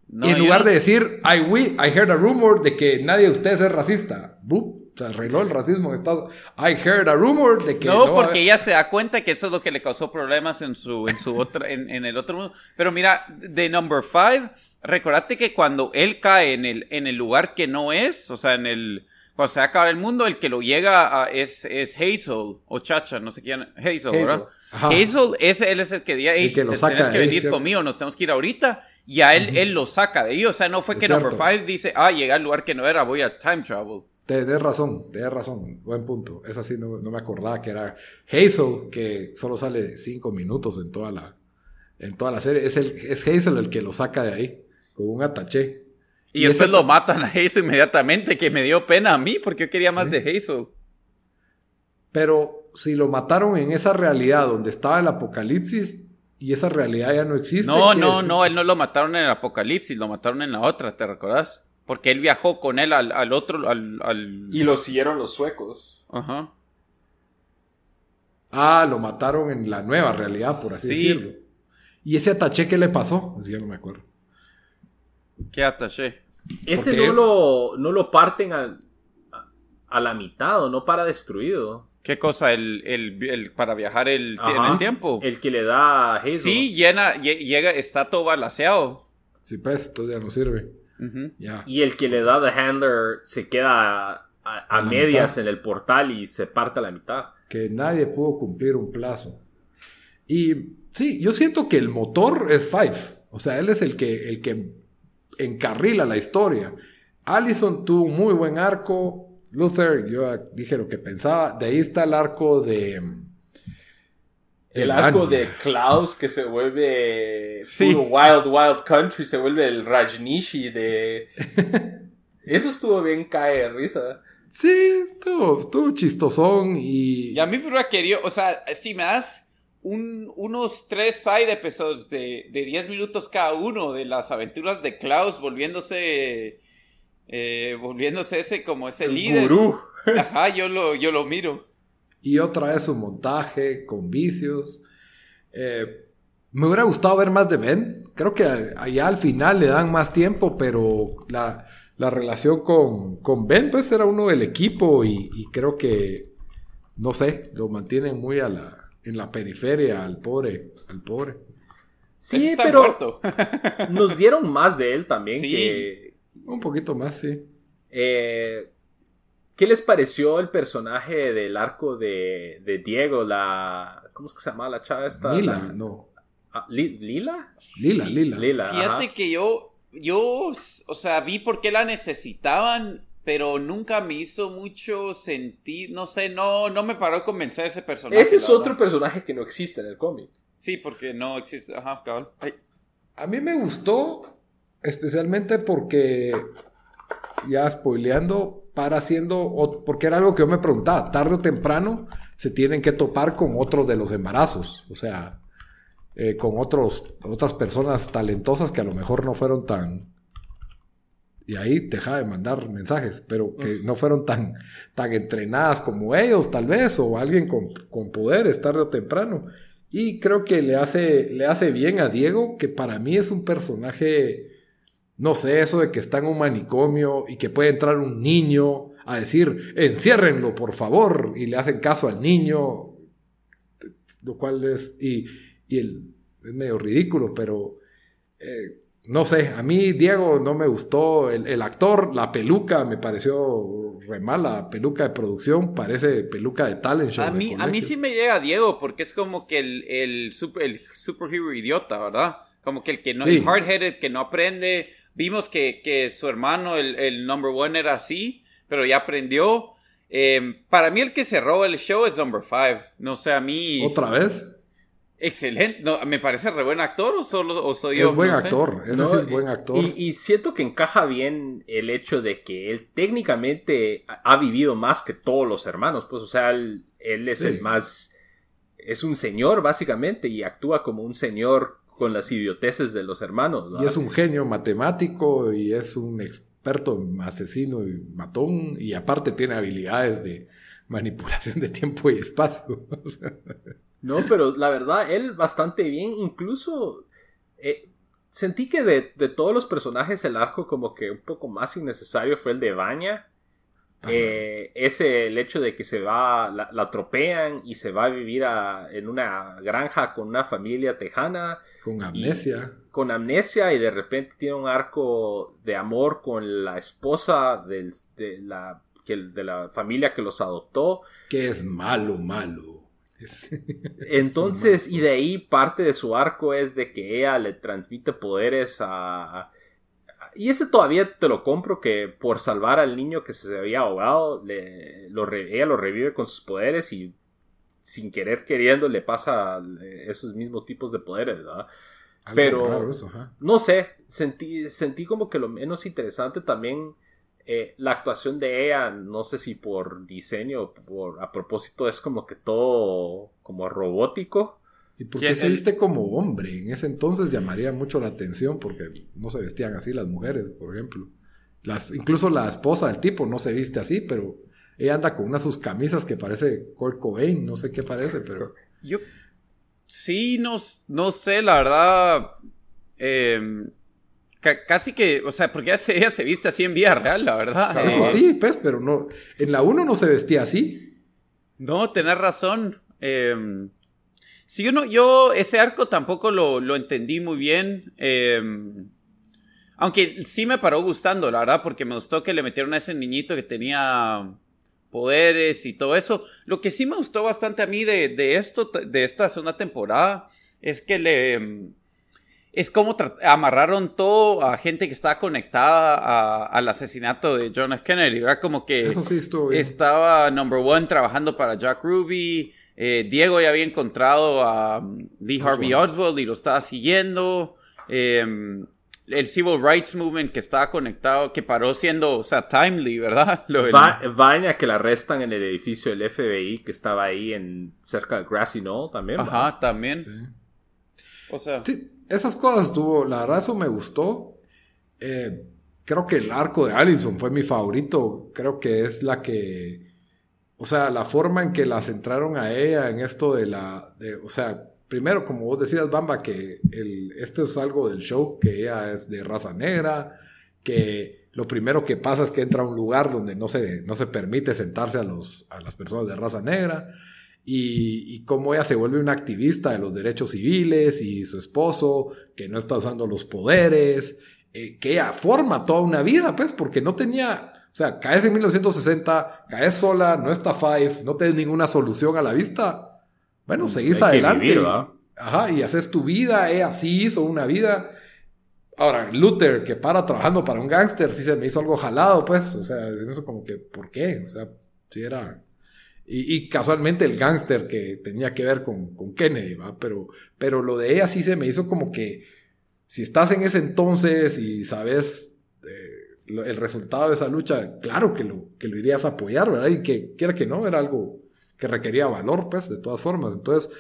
No, y en lugar no- de decir, I, we, I heard a rumor de que nadie de ustedes es racista. Boop, se arregló el racismo en Estados I heard a rumor de que No, no, porque ella se da cuenta que eso es lo que le causó problemas en su, en su otra, en, en el otro mundo. Pero mira, de number five, recordate que cuando él cae en el, en el lugar que no es, o sea, en el, cuando se acaba el mundo, el que lo llega a- es, es Hazel, o Chacha, no sé quién, Hazel, Hazel. ¿verdad? Ajá. Hazel, ese, él es el que El "Ey, que lo saca venir ¿cierto? conmigo, nos tenemos que ir ahorita. Y a él, él lo saca de ahí, o sea, no fue Es que number five dice, ah, llegué al lugar que no era, voy a time travel. Tienes razón, tienes razón, buen punto. Es así, no, no me acordaba que era Hazel, que solo sale cinco minutos en toda la, en toda la serie. Es, el, es Hazel el que lo saca de ahí, con un ataché. Y, Y después ese- lo matan a Hazel inmediatamente, que me dio pena a mí porque yo quería más Sí. de Hazel. Pero si lo mataron en esa realidad donde estaba el apocalipsis y esa realidad ya no existe. No, no, decir- no, él no lo mataron en el apocalipsis, lo mataron en la otra, ¿te recordás? Porque él viajó con él al, al otro, al... al... Y lo siguieron los suecos. Ajá. Ah, lo mataron en la nueva realidad, por así Sí. decirlo. ¿Y ese ataché qué le pasó? Pues ya no me acuerdo. Qué ataché. Ese no lo, no lo parten a, a- la mitad o no para destruido. ¿Qué cosa? El, el, el- para viajar el, el tiempo. El que le da a Hazel. Sí, llena, lle- llega, está todo balaseado. Sí, pues, entonces ya no sirve. Y el que le da The Handler se queda a, medias mitad. en el portal y se parte a la mitad. Que nadie pudo cumplir un plazo. Y sí, yo siento que el motor es Five. O sea, él es el que, el que encarrila la historia. Allison tuvo un muy buen arco. Luther, yo dije lo que pensaba. De ahí está el arco de. El arco de Klaus que se vuelve Sí. puro Wild Wild Country, se vuelve el Rajnishi de... Eso estuvo bien cae de risa. Sí, estuvo, estuvo chistosón y. Y a mí me hubiera querido, o sea, si me das un- unos tres side episodes de, de 10 minutos cada uno de las aventuras de Klaus volviéndose, eh, volviéndose ese como ese El líder. gurú. Ajá, yo lo, yo lo miro. Y otra vez su montaje con vicios. Eh, me hubiera gustado ver más de Ben. Creo que allá al final le dan más tiempo, pero la, la relación con, con Ben, pues era uno del equipo y, y creo que, no sé, lo mantienen muy a la, en la periferia al pobre, al pobre. Sí, está pero muerto. nos dieron más de él también Sí. que... Un poquito más, sí. eh, ¿Qué les pareció el personaje del arco de, de Diego? La... ¿Cómo es que se llama la chava esta? Lila, La- no. ah, Li- ¿Lila? Lila, Lila. Lila, Fíjate ajá. que yo, yo, o sea, vi por qué la necesitaban pero nunca me hizo mucho sentido, no sé, no, no me paró de convencer ese personaje. Ese es otro verdad. personaje que no existe en el cómic. Sí, porque no existe, ajá. Ay. A mí me gustó, especialmente porque, ya spoileando, para haciendo, porque era algo que yo me preguntaba, tarde o temprano se tienen que topar con otros de los embarazos, o sea, eh, con otros, otras personas talentosas que a lo mejor no fueron tan... Y ahí deja de mandar mensajes, pero que no fueron tan, tan entrenadas como ellos, tal vez, o alguien con, con poderes tarde o temprano. Y creo que le hace, le hace bien a Diego, que para mí es un personaje, no sé, eso de que está en un manicomio y que puede entrar un niño a decir, enciérrenlo, por favor, y le hacen caso al niño, lo cual es, y, y el, es medio ridículo, pero eh, no sé, a mí Diego no me gustó, el, el actor, la peluca me pareció re mala, peluca de producción, parece peluca de talent show. A mí, a mí sí me llega Diego, porque es como que el, el, super, el superhero idiota, ¿verdad? Como que el que no, Sí. hard-headed, que no aprende. Vimos que, que su hermano, el, el number one, era así, pero ya aprendió. Eh, para mí el que roba el show es number five. No sé, a mí... ¿Otra vez? Excelente. No, ¿Me parece re buen actor o solo o soy yo? es buen No sé. actor, ese No, sí es buen actor. Y, y siento que encaja bien el hecho de que él técnicamente ha ha vivido más que todos los hermanos. Pues, o sea, él, él es Sí. el más. Es un señor, básicamente, y actúa como un señor con las idioteces de los hermanos. Y es un genio matemático y es un experto en asesino y matón y aparte tiene habilidades de manipulación de tiempo y espacio. No, pero la verdad, él bastante bien. Incluso eh, sentí que de, de todos los personajes, el arco como que un poco más innecesario fue el de Baña. Eh, ese el hecho de que se va, la, la atropean y se va a vivir a- en una granja con una familia tejana con amnesia. con amnesia y de repente tiene un arco de amor con la esposa del- de, la, que, de la familia que los adoptó. que es malo, malo. Es- Entonces, y de ahí parte de su arco es de que ella le transmite poderes a... y ese todavía te lo compro que por salvar al niño que se había ahogado, le, lo ella lo revive con sus poderes y sin querer queriendo le pasa eh, esos mismos tipos de poderes, ¿verdad? algo Pero- eso. No sé, sentí, sentí como que lo menos interesante también eh, la actuación de ella, no sé si por diseño o por, a propósito es como que todo como robótico. ¿Y por ¿Quién qué se viste como hombre? En ese entonces llamaría mucho la atención porque no se vestían así las mujeres, por ejemplo. Las, incluso la esposa del tipo no se viste así, pero ella anda con unas sus camisas que parece Kurt Cobain, no sé qué parece, pero... Yo sí, no, no sé, la verdad. eh, ca- casi que, o sea, porque ella se, ella se viste así en vida real, la verdad. Eso sí, pues, pero no. En la 1 no se vestía así. No, tenés razón. Eh, sí, yo no, yo ese arco tampoco lo, lo entendí muy bien. eh, aunque sí me paró gustando, la verdad, porque me gustó que le metieron a ese niñito que tenía poderes y todo eso. Lo que sí me gustó bastante a mí de, de esto, de esta segunda temporada, es que le... Es como amarraron todo a gente que estaba conectada a- al asesinato de John F. Kennedy, ¿verdad? Como que... Eso sí. Estaba Number One trabajando para Jack Ruby. Eh, Diego ya había encontrado a um, Lee Harvey Oswald. Y lo estaba siguiendo. eh, el Civil Rights Movement que estaba conectado, que paró siendo, o sea, timely, ¿verdad? Lo Va- Vaina que la arrestan en el edificio del FBI que estaba ahí en cerca de Grassy Knoll también. Ajá, también. Sí. O sea, Sí, esas cosas estuvo, la verdad eso me gustó. Eh, creo que el arco de Allison fue mi favorito. Creo que es la que, o sea, la forma en que la centraron a ella en esto de la, o sea, primero como vos decías, Bamba, que esto es algo del show, que ella es de raza negra, que lo primero que pasa es que entra a un lugar donde no se, no se permite sentarse a, los, a las personas de raza negra y, y cómo ella se vuelve una activista de los derechos civiles y su esposo que no está usando los poderes, eh, que ella forma toda una vida, pues, porque no tenía, o sea, caes en 1960, caes sola, no está Five, no tienes ninguna solución a la vista. Bueno, seguís Hay que adelante. ajá, y haces tu vida, ella sí hizo una vida. Ahora, Luther, que para trabajando para un gángster, sí se me hizo algo jalado, pues. O sea, eso como que, ¿por qué? O sea, sí era. Y, casualmente el gángster que tenía que ver con, con Kennedy, ¿va? Pero, pero lo de ella sí se me hizo como que si estás en ese entonces y sabes eh, el resultado de esa lucha, claro que lo, que lo irías a apoyar, ¿verdad? Y que quiera que no, era algo que requería valor, pues, de todas formas. Entonces,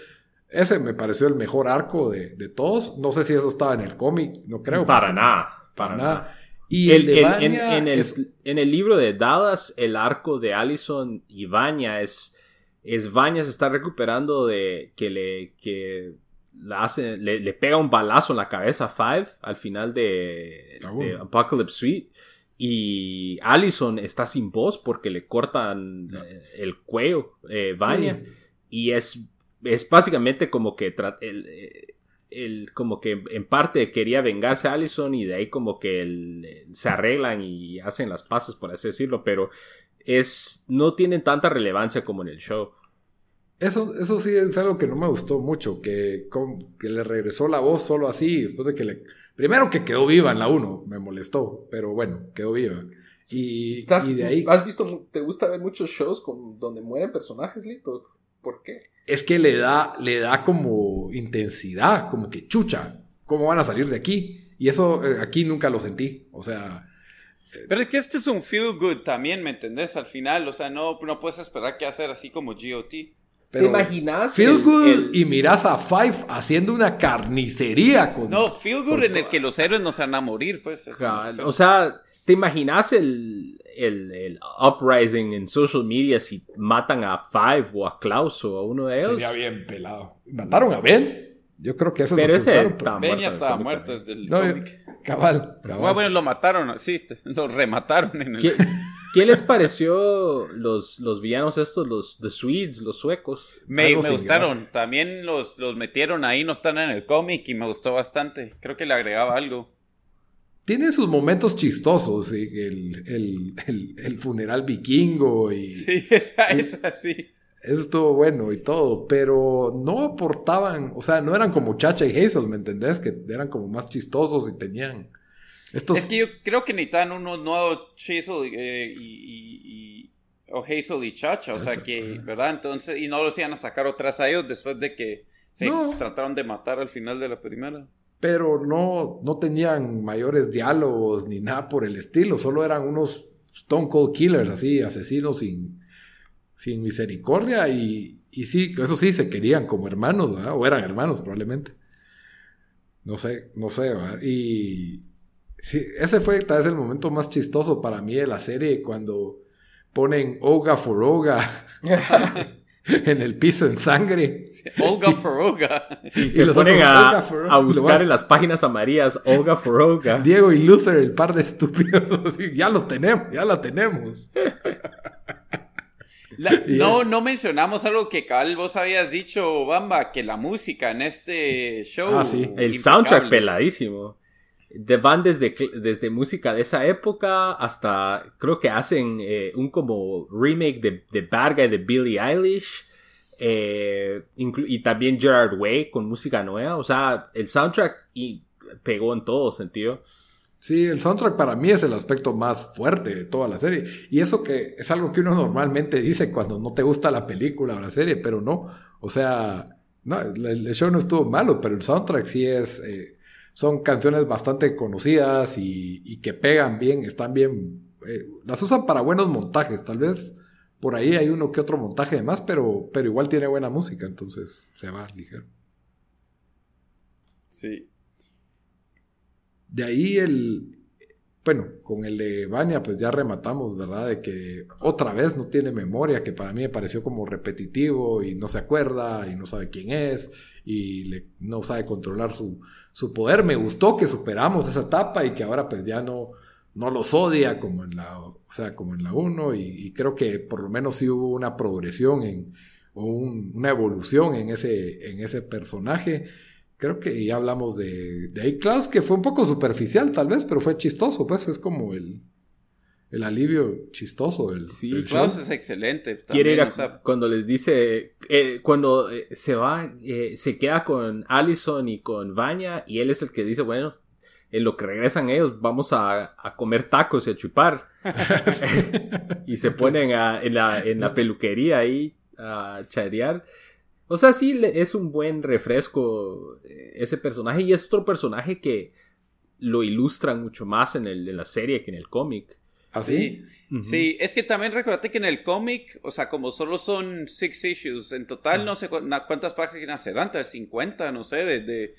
ese me pareció el mejor arco de, de todos. No sé si eso estaba en el cómic, no creo. Para nada, para, nada. Y el, de en, el, en, el, libro de Dallas, el arco de Allison y Vanya es, es Vanya se está recuperando de que le, que hace, le, pega un balazo en la cabeza a Five al final de, ah, Apocalypse Suite. Y Allison está sin voz porque le cortan eh, el cuello, eh, Vanya. Y es, es básicamente como que el, eh, el, como que en parte quería vengarse a Allison y de ahí como que se arreglan y hacen las paces, por así decirlo, pero es, no tienen tanta relevancia como en el show. Eso, eso sí es algo que no me gustó mucho, que, que le regresó la voz solo así, después de que le... Primero que quedó viva en la 1, me molestó, pero bueno, quedó viva. Y, y de ahí... ¿Has visto, te gusta ver muchos shows con, donde mueren personajes, Lito? ¿Por qué? es que le da, le da como intensidad, como que chucha, ¿cómo van a salir de aquí? Y eso eh, aquí nunca lo sentí, o sea... Eh, Pero es que este es un feel good también, ¿me entendés? Al final, o sea, no, no puedes esperar que hacer así como GOT. ¿Te imaginas? Feel good y miras a Five haciendo una carnicería con. No, feel good en el que los héroes no se van a morir, pues. o sea, ¿te imaginas el, el, uprising en social media si matan a Five o a Klaus o a uno de ellos. Sería bien pelado. ¿Mataron a Ben? Yo creo que eso Pero es lo que usaron. Ben ya estaba muerto desde el Cabal, cabal. Bueno, lo mataron, sí, lo remataron en el... ¿Qué, les pareció los, los villanos estos, los The Swedes, los suecos? Me, me gustaron. También los, los metieron ahí, no están en el cómic y me gustó bastante. Creo que le agregaba algo tiene sus momentos chistosos, el, el, funeral vikingo y... Sí, esa, esa sí. Eso estuvo bueno y todo, pero no aportaban, o sea, no eran como Chacha y Hazel, ¿me entendés? Que eran como más chistosos y tenían... Estos... Es que yo creo que necesitan uno nuevo Hazel eh, y, o Hazel y Chacha, o sea que, ¿verdad? Entonces, y no los iban a sacar otras a ellos después de que se trataron de matar al final de la primera. Pero no, no tenían mayores diálogos ni nada por el estilo, solo eran unos Stone Cold Killers, así, asesinos sin, sin misericordia, y, y sí, eso sí, se querían como hermanos, o eran hermanos probablemente. No sé, no sé, y sí, ese fue tal vez el momento más chistoso para mí de la serie, cuando ponen Oga for Oga. en el piso en sangre. Olga for Olga. Y, se ponen a, a, buscar en las páginas amarillas Olga for Olga. Diego y Luther, el par de estúpidos. ya los tenemos, ya la tenemos. no, no mencionamos algo que Cal vos habías dicho, Bamba, que la música en este show. Ah, sí. El soundtrack peladísimo. De van desde, desde música de esa época hasta creo que hacen eh, un como remake de, de Bad Guy de Billie Eilish. Eh, y también Gerard Way con música nueva. O sea, el soundtrack y pegó en todo sentido. Sí, el soundtrack para mí es el aspecto más fuerte de toda la serie. Y eso que es algo que uno normalmente dice cuando no te gusta la película o la serie, pero no. O sea, no, el, show no estuvo malo, pero el soundtrack sí es... Eh, son canciones bastante conocidas y, que pegan bien, están bien, eh, las usan para buenos montajes, tal vez por ahí hay uno que otro montaje de más, pero, pero igual tiene buena música, entonces se va ligero. Sí. De ahí el, bueno, con el de Vania pues ya rematamos, ¿verdad? De que otra vez no tiene memoria, que para mí me pareció como repetitivo y no se acuerda y no sabe quién es y no sabe controlar su, su poder. Me gustó que superamos esa etapa y que ahora pues ya no, no los odia como en la, o sea, como en la 1 y, creo que por lo menos sí hubo una progresión en, o una evolución en ese, en ese personaje. Creo que ya hablamos de, de Klaus, que fue un poco superficial tal vez, pero fue chistoso, pues es como el, el alivio chistoso del. Sí, Klaus es excelente. quiere ir a, cuando les dice, eh, cuando eh, se va, eh, se queda con Allison y con Vanya y él es el que dice, bueno, en lo que regresan ellos, vamos a, comer tacos y a chupar. y se ponen en, la, en la peluquería ahí a charear. O sea, sí, es un buen refresco eh, ese personaje y es otro personaje que lo ilustra mucho más en, el, en la serie que en el cómic. ¿Así? ¿Ah, sí. es que también recuérdate que en el cómic, o sea, como solo son six issues, en total no sé cuántas páginas serán, 50, no sé, de,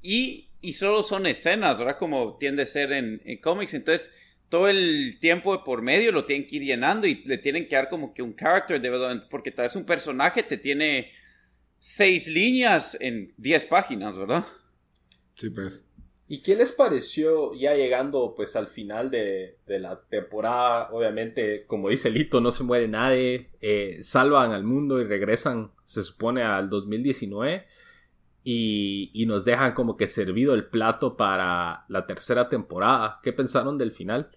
y, y, solo son escenas, ¿verdad? Como tiende a ser en, en cómics, entonces todo el tiempo de por medio lo tienen que ir llenando y le tienen que dar como que un character development, porque tal vez un personaje te tiene seis líneas en diez páginas, ¿verdad? Sí, pues. ¿Y qué les pareció ya llegando pues al final de, la temporada? Obviamente, como dice Lito, no se muere nadie, eh, salvan al mundo y regresan, se supone, al 2019 y, y nos dejan como que servido el plato para la tercera temporada. ¿Qué pensaron del final?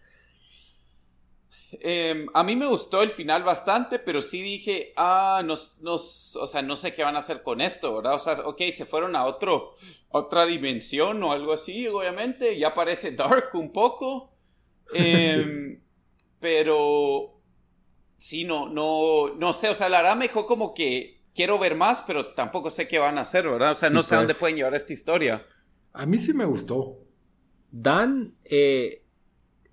Em, a mí me gustó el final bastante, pero sí dije, ah, no, o sea, no sé qué van a hacer con esto, ¿verdad? O sea, ok, se fueron a otro, otra dimensión o algo así, obviamente, ya parece dark un poco, em, pero sí, no, no, no sé, o sea, la verdad me dejó como que quiero ver más, pero tampoco sé qué van a hacer, ¿verdad? O sea, no sé dónde pues. pueden llevar esta historia. A mí sí me gustó. Dan, eh,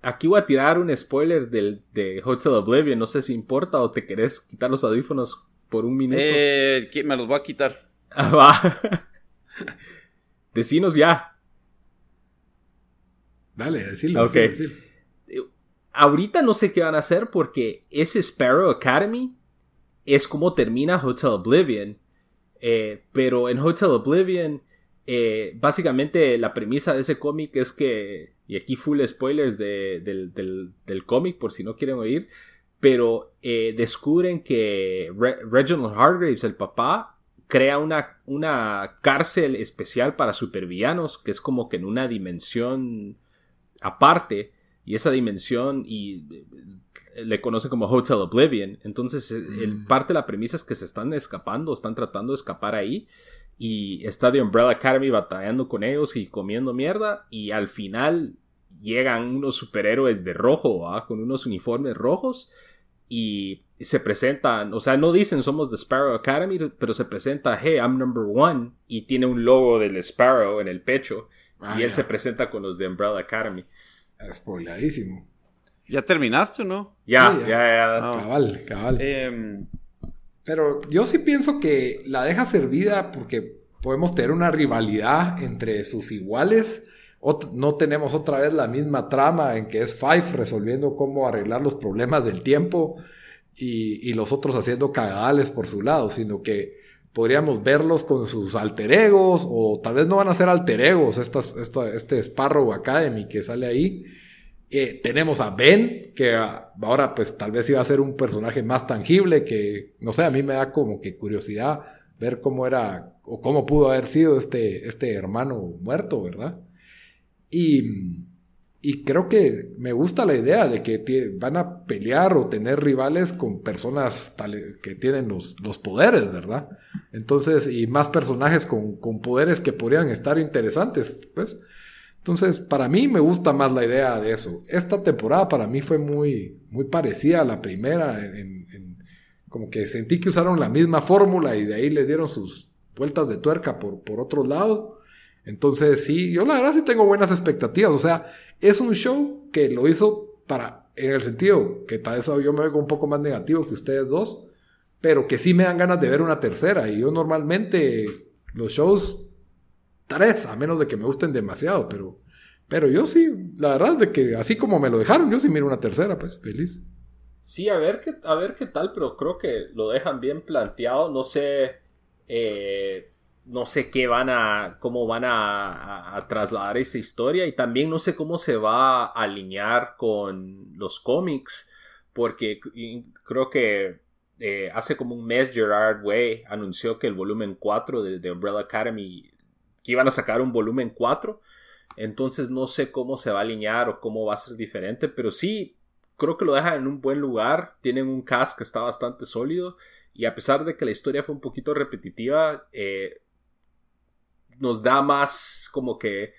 Aquí voy a tirar un spoiler del, de Hotel Oblivion. No sé si importa o te querés quitar los audífonos por un minuto. Eh, me los voy a quitar. Ah, va. Decinos ya. Dale, decilo. Ok. Eh, ahorita no sé qué van a hacer porque ese Sparrow Academy es como termina Hotel Oblivion. Eh, pero en Hotel Oblivion, eh, básicamente la premisa de ese cómic es que y aquí full spoilers del, cómic por si no quieren oír, pero eh, descubren que Reginald Hargraves, el papá, crea una, una cárcel especial para supervillanos, que es como que en una dimensión aparte, y esa dimensión y eh, le conoce como Hotel Oblivion. Entonces, el, mm. parte de la premisa es que se están escapando, están tratando de escapar ahí. Y está The Umbrella Academy batallando con ellos y comiendo mierda. Y al final llegan unos superhéroes de rojo, con unos uniformes rojos. Y se presentan, o sea, no dicen somos The Sparrow Academy, pero se presenta, hey, I'm number one. Y tiene un logo del Sparrow en el pecho. y él se presenta con los de Umbrella Academy. Spoiladísimo. ¿Ya terminaste o no? Ya, ya, ya. Ah. Cabal, cabal. Em, pero yo sí pienso que la deja servida porque podemos tener una rivalidad entre sus iguales. no tenemos otra vez la misma trama en que es Five resolviendo cómo arreglar los problemas del tiempo y, los otros haciendo cagadales por su lado, sino que podríamos verlos con sus alter egos o tal vez no van a ser alter egos, este Sparrow Academy que sale ahí eh, tenemos a Ben, que ahora pues tal vez iba a ser un personaje más tangible, que no sé, a mí me da como que curiosidad ver cómo era o cómo pudo haber sido este, este hermano muerto, ¿verdad? Y, y creo que me gusta la idea de que van a pelear o tener rivales con personas que tienen los, los, poderes, ¿verdad? Entonces, y más personajes con, con poderes que podrían estar interesantes, pues. Entonces, para mí me gusta más la idea de eso. Esta temporada para mí fue muy, muy parecida a la primera, en, como que sentí que usaron la misma fórmula y de ahí le dieron sus vueltas de tuerca por, por otro lado. Entonces, sí, yo la verdad sí tengo buenas expectativas. O sea, es un show que lo hizo para, en el sentido que tal vez yo me veo un poco más negativo que ustedes dos, pero que sí me dan ganas de ver una tercera. Y yo normalmente los shows tres, a menos de que me gusten demasiado, pero, pero yo sí, la verdad es de que así como me lo dejaron, yo sí miro una tercera, pues feliz. Sí, a ver qué, a ver qué tal, pero creo que lo dejan bien planteado. No sé, eh, no sé qué van a, cómo van a, trasladar esa historia y también no sé cómo se va a alinear con los cómics, porque creo que eh, hace como un mes Gerard Way anunció que el volumen 4 de, de Umbrella Academy que iban a sacar un volumen 4. Entonces no sé cómo se va a alinear o cómo va a ser diferente, pero sí, creo que lo dejan en un buen lugar. Tienen un cast que está bastante sólido y a pesar de que la historia fue un poquito repetitiva, eh, nos da más como que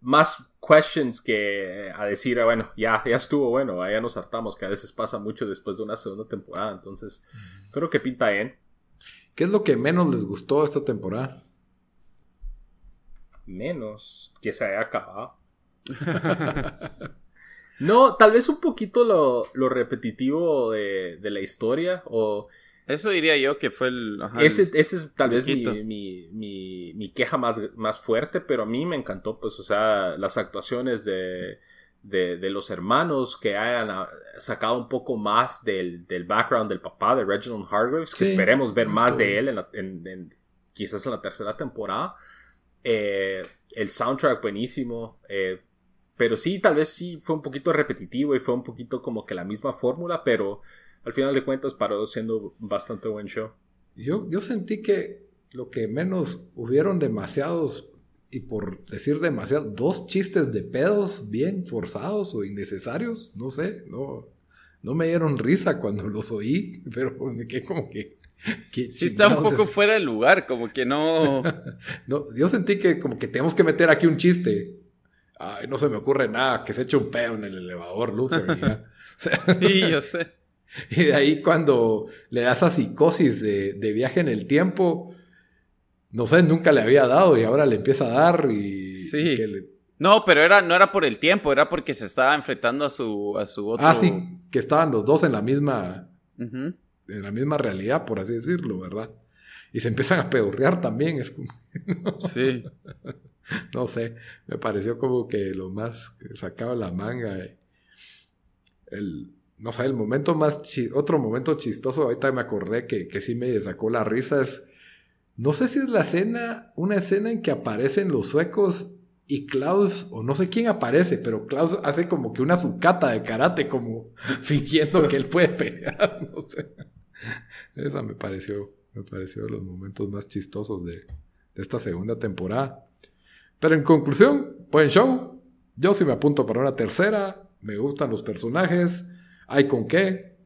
más questions que a decir, ah, bueno, ya, ya estuvo bueno, ya nos hartamos, que a veces pasa mucho después de una segunda temporada. Entonces, creo que pinta bien. ¿Qué es lo que menos les gustó esta temporada? Menos que se haya acabado. no, tal vez un poquito lo, repetitivo de, de, la historia o eso diría yo que fue el... ese, es tal vez mi, queja más, más fuerte, pero a mí me encantó, pues, o sea, las actuaciones de, de, los hermanos que hayan ah, sacado un poco más del, background del papá de Reginald Hargraves, que esperemos ver más de él en, quizás en la tercera temporada. Eh, el soundtrack buenísimo. Eh, pero sí, tal vez sí fue un poquito repetitivo y fue un poquito como que la misma fórmula, pero al final de cuentas paró siendo bastante buen show. Yo, yo sentí que lo que menos hubieron demasiados, y por decir demasiado, dos chistes de pedos bien forzados o innecesarios, no sé, no, no me dieron risa cuando los oí, pero me como que... sí, está un poco fuera de lugar, como que no... no... Yo sentí que como que tenemos que meter aquí un chiste. Ay, no se me ocurre nada, que se eche un pedo en el elevador, Luther. sí, yo sé. Y de ahí cuando le da esa psicosis de, viaje en el tiempo, no sé, nunca le había dado y ahora le empieza a dar y... Sí. No, pero era, no era por el tiempo, era porque se estaba enfrentando a su, a su otro... Ah, sí, que estaban los dos en la misma... En la misma realidad, por así decirlo, ¿verdad? Y se empiezan a pedorrear también, es como... sí. no sé, me pareció como que lo más sacaba la manga. Eh, el, no sé, el momento más, otro momento chistoso, ahorita me acordé que, que sí me sacó la risa, es, no sé si es la escena, una escena en que aparecen los suecos y Klaus, o no sé quién aparece, pero Klaus hace como que una sucata de karate, como fingiendo que él puede pelear, no sé. Esa me pareció, me pareció de los momentos más chistosos de, de esta segunda temporada. Pero en conclusión, buen show. Yo sí me apunto para una tercera. Me gustan los personajes hay con qué.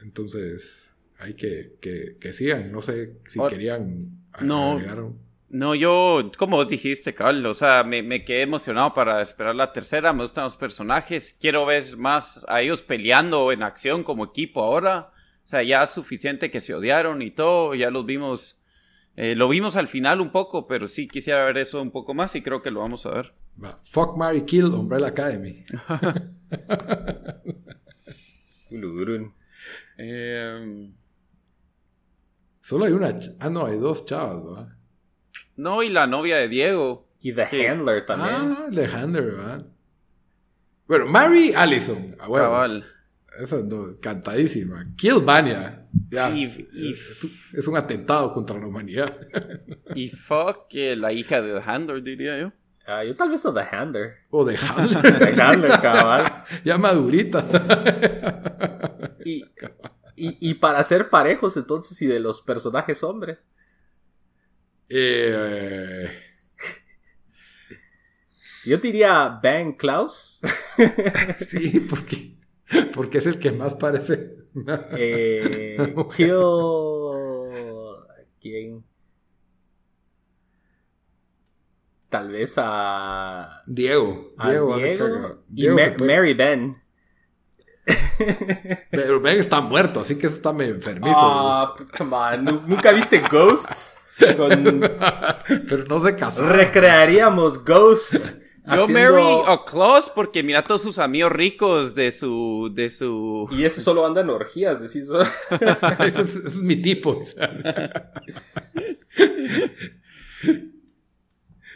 Entonces, hay que, que, sigan. No sé si querían no, No, yo, como dijiste, Carlos, o sea, me, me, quedé emocionado para esperar la tercera. Me gustan los personajes. Quiero ver más a ellos peleando en acción como equipo ahora. O sea, ya es suficiente que se odiaron y todo. Ya los vimos. Eh, lo vimos al final un poco, pero sí quisiera ver eso un poco más y creo que lo vamos a ver. Fuck, Mary Kill, Umbrella Academy. Eh, Solo hay una. Ah, no, hay dos chavas, ¿verdad? No, y la novia de Diego. Y The Handler también. Ah, The Handler, ¿verdad? Bueno, Mary Allison. A Cabal. Esa no, cantadísima. Kill Vania. es, un atentado contra la humanidad. y fuck la hija de The Handler, diría yo. Ah, yo tal vez o The Hander. O The Handler. The Handler, cabal. ya madurita. y, y, para ser parejos, entonces, y de los personajes hombres. Eh... Yo diría Ben Klaus. sí, porque, porque es el que más parece. eh. ¿Quién? tal vez a Diego. Diego, y Mary Ben. Pero Ben está muerto, así que eso está medio enfermizo. Ah, come on. ¿Nunca viste Ghost? Pero no se casó. Recrearíamos Ghost. Yo Mary a Klaus porque mira todos sus amigos ricos de su de su y ese solo anda en orgías, decís. ese, es, mi tipo.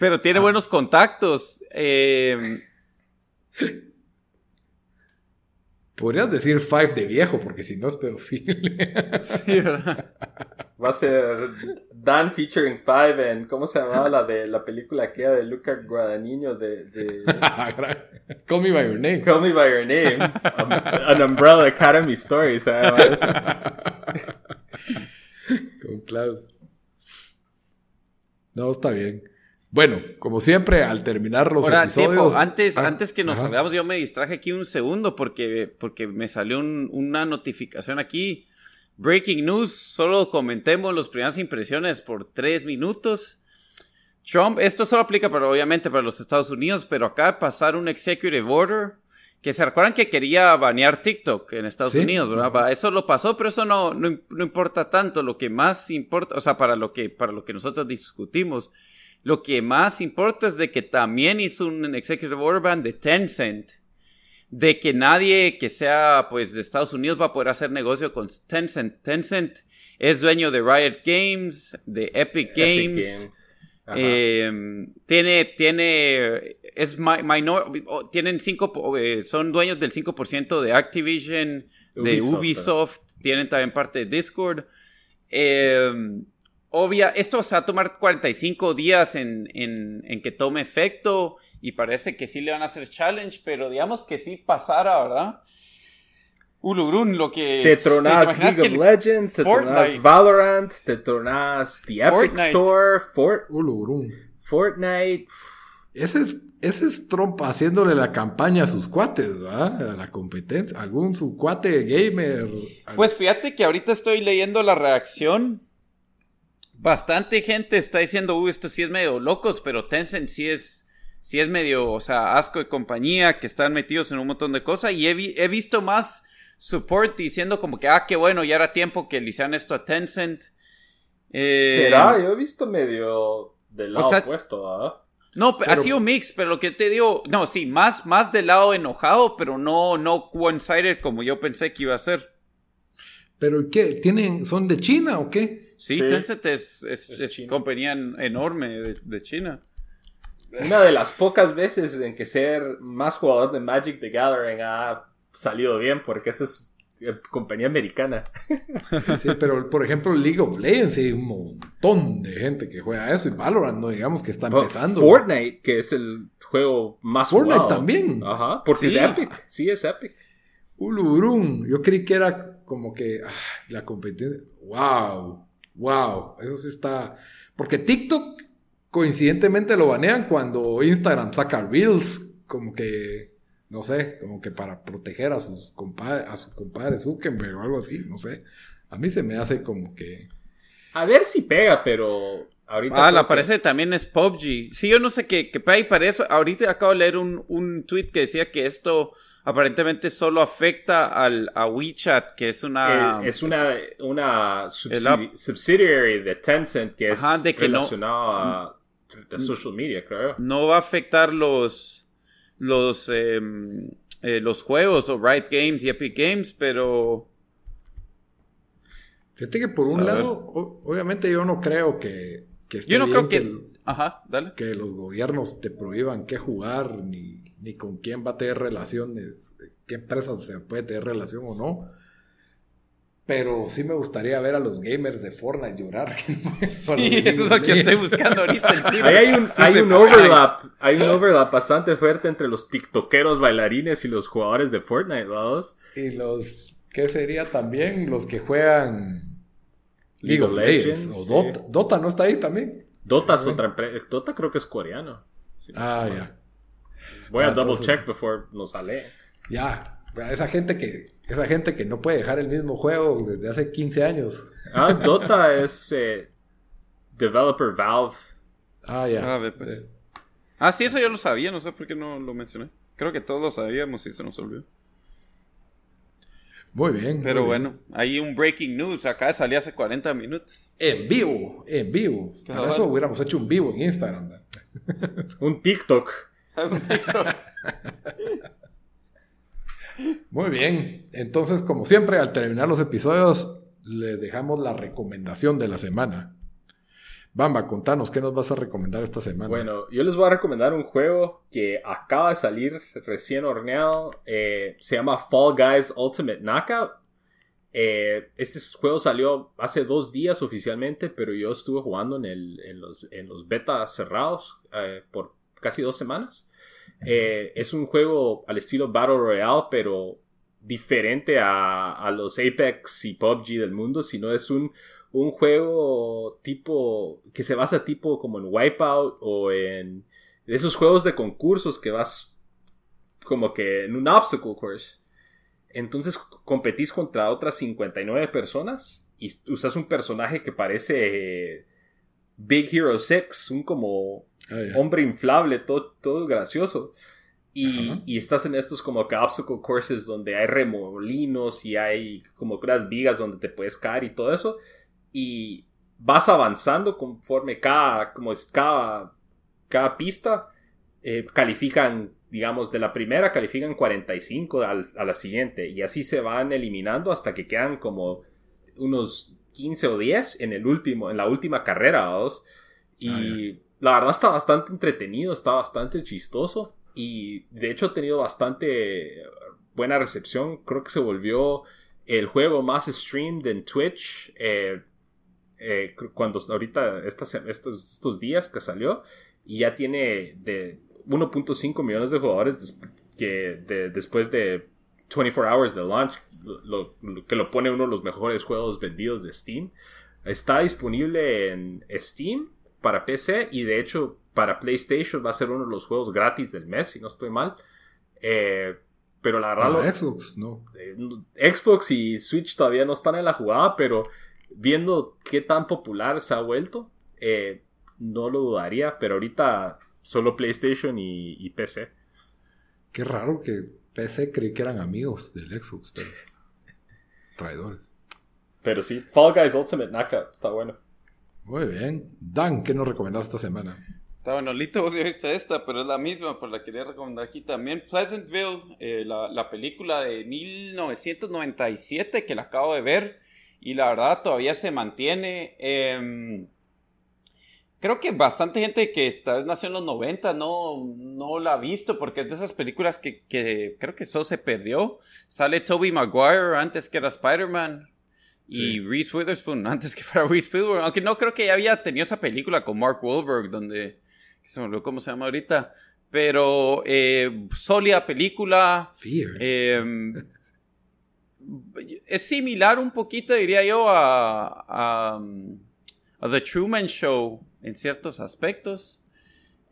Pero tiene ah. buenos contactos. Eh... Podrías decir Five de viejo, porque si no es pedofilia. Sí, ¿verdad? Va a ser Dan featuring Five en. ¿Cómo se llamaba la de la película que era de Luca Guadagnino de. de... Call Me By Your Name. Call Me By Your Name. An Umbrella Academy Story. Con Klaus. No, está bien. Bueno, como siempre, al terminar los episodios... Antes, ah, antes que nos salgamos, yo me distraje aquí un segundo porque, porque me salió una notificación aquí. Breaking news, solo comentemos las primeras impresiones por tres minutos. Trump, esto solo aplica para, obviamente para los Estados Unidos, pero acá pasar un executive order que se recuerdan que quería banear TikTok en Estados Sí. Unidos, ¿verdad? Eso lo pasó, pero eso no, no, no importa tanto. Lo que más importa, o sea, para lo que, para lo que nosotros discutimos, lo que más importa es de que también hizo un executive order ban de Tencent, de que nadie que sea, pues, de Estados Unidos va a poder hacer negocio con Tencent. Tencent es dueño de Riot Games, de Epic Games. Epic Games. Eh, tiene, tiene, es mi- minor, tienen cinco, eh, son dueños del 5% de Activision, de Ubisoft, tienen también parte de Discord. Eh, obvia, esto se va a tomar 45 días en, en, en que tome efecto y parece que sí le van a hacer challenge, pero digamos que sí pasara, ¿verdad? Ulugrun, lo que... Te tronás ¿te imaginas League of Legends, te Fortnite. tronás Valorant, te tronás The Epic Fortnite. Store, Fort- Ulurum. Fortnite. Ese es, ese es Trump haciéndole la campaña a sus cuates, ¿verdad? A la competencia. Algún su cuate gamer. Pues fíjate que ahorita estoy leyendo la reacción. Bastante gente está diciendo, uy, esto sí es medio locos, pero Tencent sí es, sí es medio, o sea, asco de compañía, que están metidos en un montón de cosas. Y he, vi- he visto más support diciendo como que, ah, qué bueno, ya era tiempo que le hicieran esto a Tencent. Eh, ¿Será? Yo he visto medio del lado sea- opuesto, ¿verdad? No, pe- ha sido mix, pero lo que te digo, no, sí, más, más del lado enojado, pero no, no one-sided como yo pensé que iba a ser. ¿Pero qué? ¿Tienen, ¿Son de China o qué? Sí, Sí. Tencent es, es, Es es chino. compañía en- enorme de, de China. Una de las pocas veces en que ser más jugador de Magic the Gathering ha salido bien, porque esa es eh, compañía americana. Sí, pero por ejemplo, League of Legends hay un montón de gente que juega eso y Valorant, no digamos que está empezando. Fortnite, que es el juego más Fortnite jugado. también. Ajá, porque Sí. es Epic. Sí, es Epic. Ulurum. Yo creí que era como que ah, la competencia. ¡Wow! ¡Wow! Eso sí está. Porque TikTok coincidentemente lo banean cuando Instagram saca Reels. Como que. No sé, como que para proteger a sus compadres, a sus compadres Zuckerberg o algo así, no sé. A mí se me hace como que. A ver si pega, pero ahorita. Ah, la que- parece también es PUBG. Sí, yo no sé qué, qué para eso. Ahorita acabo de leer un, un tweet que decía que esto aparentemente solo afecta al, a WeChat, que es una... Eh, es una, una subsidiary de Tencent que es Ajá, de que no- relacionado a, a social media, creo. no va a afectar los los em, eh, los juegos o Riot Games y Epic Games, pero Fíjate que por un A lado, o- obviamente yo no creo que, que esté yo no bien creo que, es... el- Ajá, dale. que los gobiernos te prohíban qué jugar, ni, ni con quién va a tener relaciones, qué empresas se puede tener relación o no. Pero sí me gustaría ver a los gamers de Fortnite llorar. Sí, eso es lo que estoy buscando ahorita. Ahí hay un, hay overlap, hay un overlap bastante fuerte entre los tiktokeros bailarines y los jugadores de Fortnite, ¿vamos? Y los, ¿qué sería también? Los que juegan League, League of Legends, Legends, o sí. Dota. Dota no está ahí también. Dota es otra empresa, Dota creo que es coreano. Si no Ah, mal. Voy a Ah, double entonces- check before nos sale. Ya. Esa gente que, esa gente que no puede dejar el mismo juego desde hace 15 años. Ah, Dota es eh, developer Valve. Ah, ya. A ver, pues. Ah, sí, eso yo lo sabía, no sé por qué no lo mencioné. Creo que todos lo sabíamos y se nos olvidó. Muy bien. Pero muy bien. bueno, hay un breaking news. Acá salía hace 40 minutos. En vivo, en vivo. Para eso hubiéramos hecho un vivo en Instagram. Muy bien. Entonces, como siempre, al terminar los episodios, les dejamos la recomendación de la semana. Bamba, contanos, ¿qué nos vas a recomendar esta semana? Bueno, yo les voy a recomendar un juego que acaba de salir recién horneado. eh, se llama Fall Guys Ultimate Knockout. Eh, este juego salió hace dos días oficialmente, pero yo estuve jugando en, el- en los, en los betas cerrados eh, por casi dos semanas. Eh, es un juego al estilo Battle Royale, pero diferente a, a los Apex y PUBG del mundo, sino es un, un juego tipo que se basa tipo como en Wipeout o en esos juegos de concursos que vas como que en un obstacle course. Entonces competís contra otras 59 personas y usas un personaje que parece Big Hero 6, un como Ah, hombre inflable, todo, todo gracioso. Y, y estás en estos como que obstacle courses donde hay remolinos y hay como unas vigas donde te puedes caer y todo eso. Y vas avanzando conforme cada, como es cada, cada pista eh, califican, digamos, de la primera califican 45 al- a la siguiente. Y así se van eliminando hasta que quedan como unos 15 o 10 en el último, en la última carrera. Y Ah, la verdad está bastante entretenido, está bastante chistoso. Y de hecho ha tenido bastante buena recepción. Creo que se volvió el juego más streamed en Twitch. eh, eh, cuando ahorita estas, estos, estos días que salió. Y ya tiene de 1.5 millones de jugadores des- que de- después de 24 hours de launch. lo- lo- que lo pone uno de los mejores juegos vendidos de Steam. Está disponible en Steam para PC y de hecho para PlayStation va a ser uno de los juegos gratis del mes, si no estoy mal. Eh, pero la verdad, Para lo- Xbox, no. eh, Xbox y Switch todavía no están en la jugada, pero viendo qué tan popular se ha vuelto, eh, no lo dudaría, pero ahorita solo PlayStation y, y PC. Qué raro que PC creí que eran amigos del Xbox, pero. Traidores. Pero sí, Fall Guys Ultimate Knockout está bueno. Muy bien. Dan, ¿qué nos recomendaste esta semana? Está bueno, Lito, vos ya viste esta, pero es la misma, por la que quería recomendar aquí también. Pleasantville, eh, la, la película de 1997 que la acabo de ver y la verdad todavía se mantiene. Em, creo que bastante gente que está, nació en los 90 no, no la ha visto porque es de esas películas que, que creo que eso se perdió. Sale Toby Maguire antes que era Spider-Man. Y. Reese Witherspoon antes que fuera Reese Witherspoon. Aunque no creo que ya había tenido esa película con Mark Wahlberg donde... se me olvidó cómo se llama ahorita. Pero eh, sólida película. Fear. Eh, es similar un poquito, diría yo, a, a, a The Truman Show en ciertos aspectos.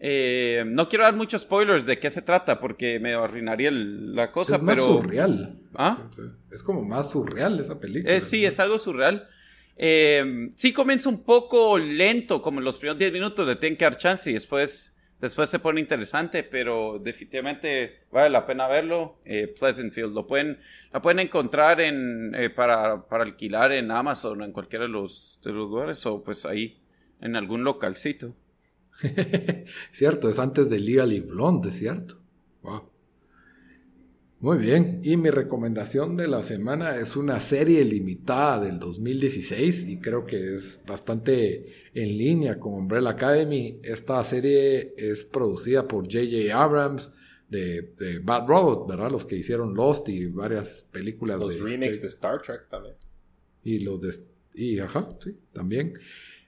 Eh, no quiero dar muchos spoilers de qué se trata porque me arruinaría el- la cosa, es más pero... surreal. ¿Ah? Es como más surreal esa película. Eh, sí, es algo surreal. Eh, sí comienza un poco lento, como en los primeros 10 minutos le tienen que dar chance y después, después se pone interesante, pero definitivamente vale la pena verlo. Eh, Pleasantville, lo pueden, la pueden encontrar en, eh, para, para alquilar en Amazon o en cualquiera de los, de los lugares o pues ahí en algún localcito. cierto, es antes de Legally Blonde, cierto. Wow. Muy bien, y mi recomendación de la semana es una serie limitada del 2016 y creo que es bastante en línea con Umbrella Academy. Esta serie es producida por J.J. Abrams de, de Bad Robot, ¿verdad? Los que hicieron Lost y varias películas Los de remakes J- de Star Trek también. y los de... Y ajá, sí, también.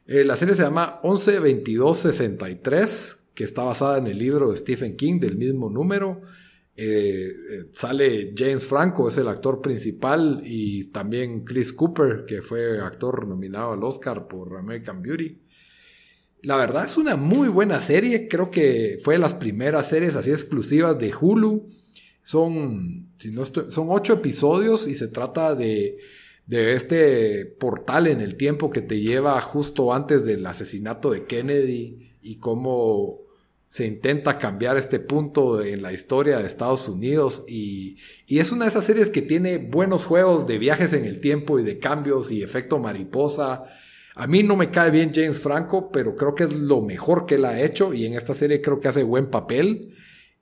Eh, la serie se llama 112263, que está basada en el libro de Stephen King del mismo número. Eh, eh, sale James Franco, es el actor principal, y también Chris Cooper, que fue actor nominado al Oscar por American Beauty. La verdad es una muy buena serie, creo que fue de las primeras series así exclusivas de Hulu. Son, son ocho episodios y se trata de, de este portal en el tiempo que te lleva justo antes del asesinato de Kennedy y cómo se intenta cambiar este punto en la historia de Estados Unidos y, y es una de esas series que tiene buenos juegos de viajes en el tiempo y de cambios y efecto mariposa. A mí no me cae bien James Franco, pero creo que es lo mejor que él ha hecho y en esta serie creo que hace buen papel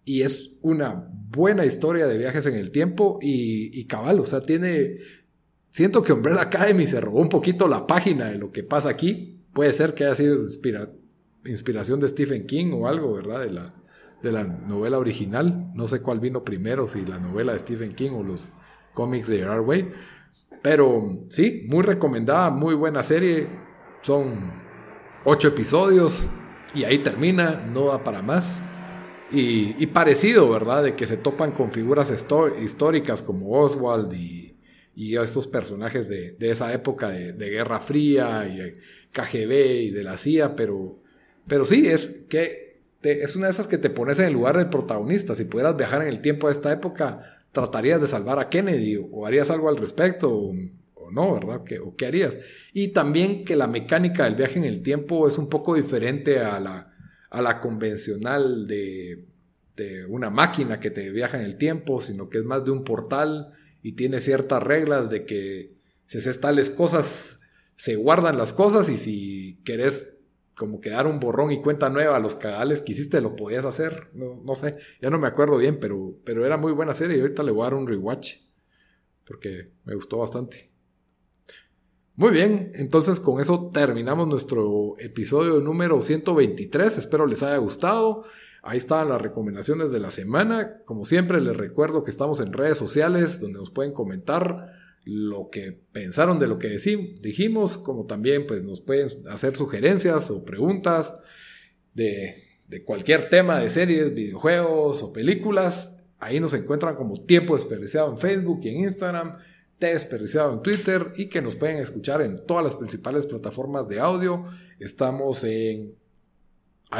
y es una buena historia de viajes en el tiempo y, y cabal, o sea, tiene... Siento que Umbrella Academy se robó un poquito la página de lo que pasa aquí. Puede ser que haya sido inspira- inspiración de Stephen King o algo, ¿verdad? De la, de la novela original. No sé cuál vino primero, si la novela de Stephen King o los cómics de Gerard. Pero sí, muy recomendada, muy buena serie. Son ocho episodios y ahí termina, no da para más. Y, y parecido, ¿verdad? De que se topan con figuras históricas como Oswald y, y estos personajes de, de esa época de, de Guerra Fría y KGB y de la CIA, pero, pero sí, es que es una de esas que te pones en el lugar del protagonista. Si pudieras viajar en el tiempo de esta época, ¿tratarías de salvar a Kennedy o, harías algo al respecto? O, no, ¿verdad? ¿Qué, ¿O qué harías? Y también que la mecánica del viaje en el tiempo es un poco diferente a la, a la convencional de, de una máquina que te viaja en el tiempo, sino que es más de un portal y tiene ciertas reglas de que si haces tales cosas, se guardan las cosas y si querés como que dar un borrón y cuenta nueva a los cagales que hiciste, lo podías hacer. No, no sé, ya no me acuerdo bien, pero, pero era muy buena serie y ahorita le voy a dar un rewatch porque me gustó bastante. Muy bien, entonces con eso terminamos nuestro episodio número 123. Espero les haya gustado. Ahí están las recomendaciones de la semana. Como siempre, les recuerdo que estamos en redes sociales donde nos pueden comentar lo que pensaron de lo que dijimos, como también pues nos pueden hacer sugerencias o preguntas de, de cualquier tema de series, videojuegos o películas. Ahí nos encuentran como Tiempo Desperdiciado en Facebook y en Instagram, T Desperdiciado en Twitter y que nos pueden escuchar en todas las principales plataformas de audio. Estamos en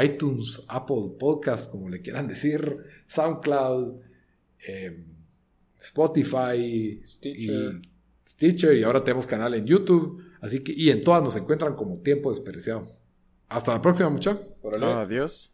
iTunes, Apple Podcast, como le quieran decir, SoundCloud, em, Spotify Stitcher. y Stitcher y ahora tenemos canal en YouTube, así que y en todas nos encuentran como Tiempo Desperdiciado. Hasta la próxima, muchachos. Adiós.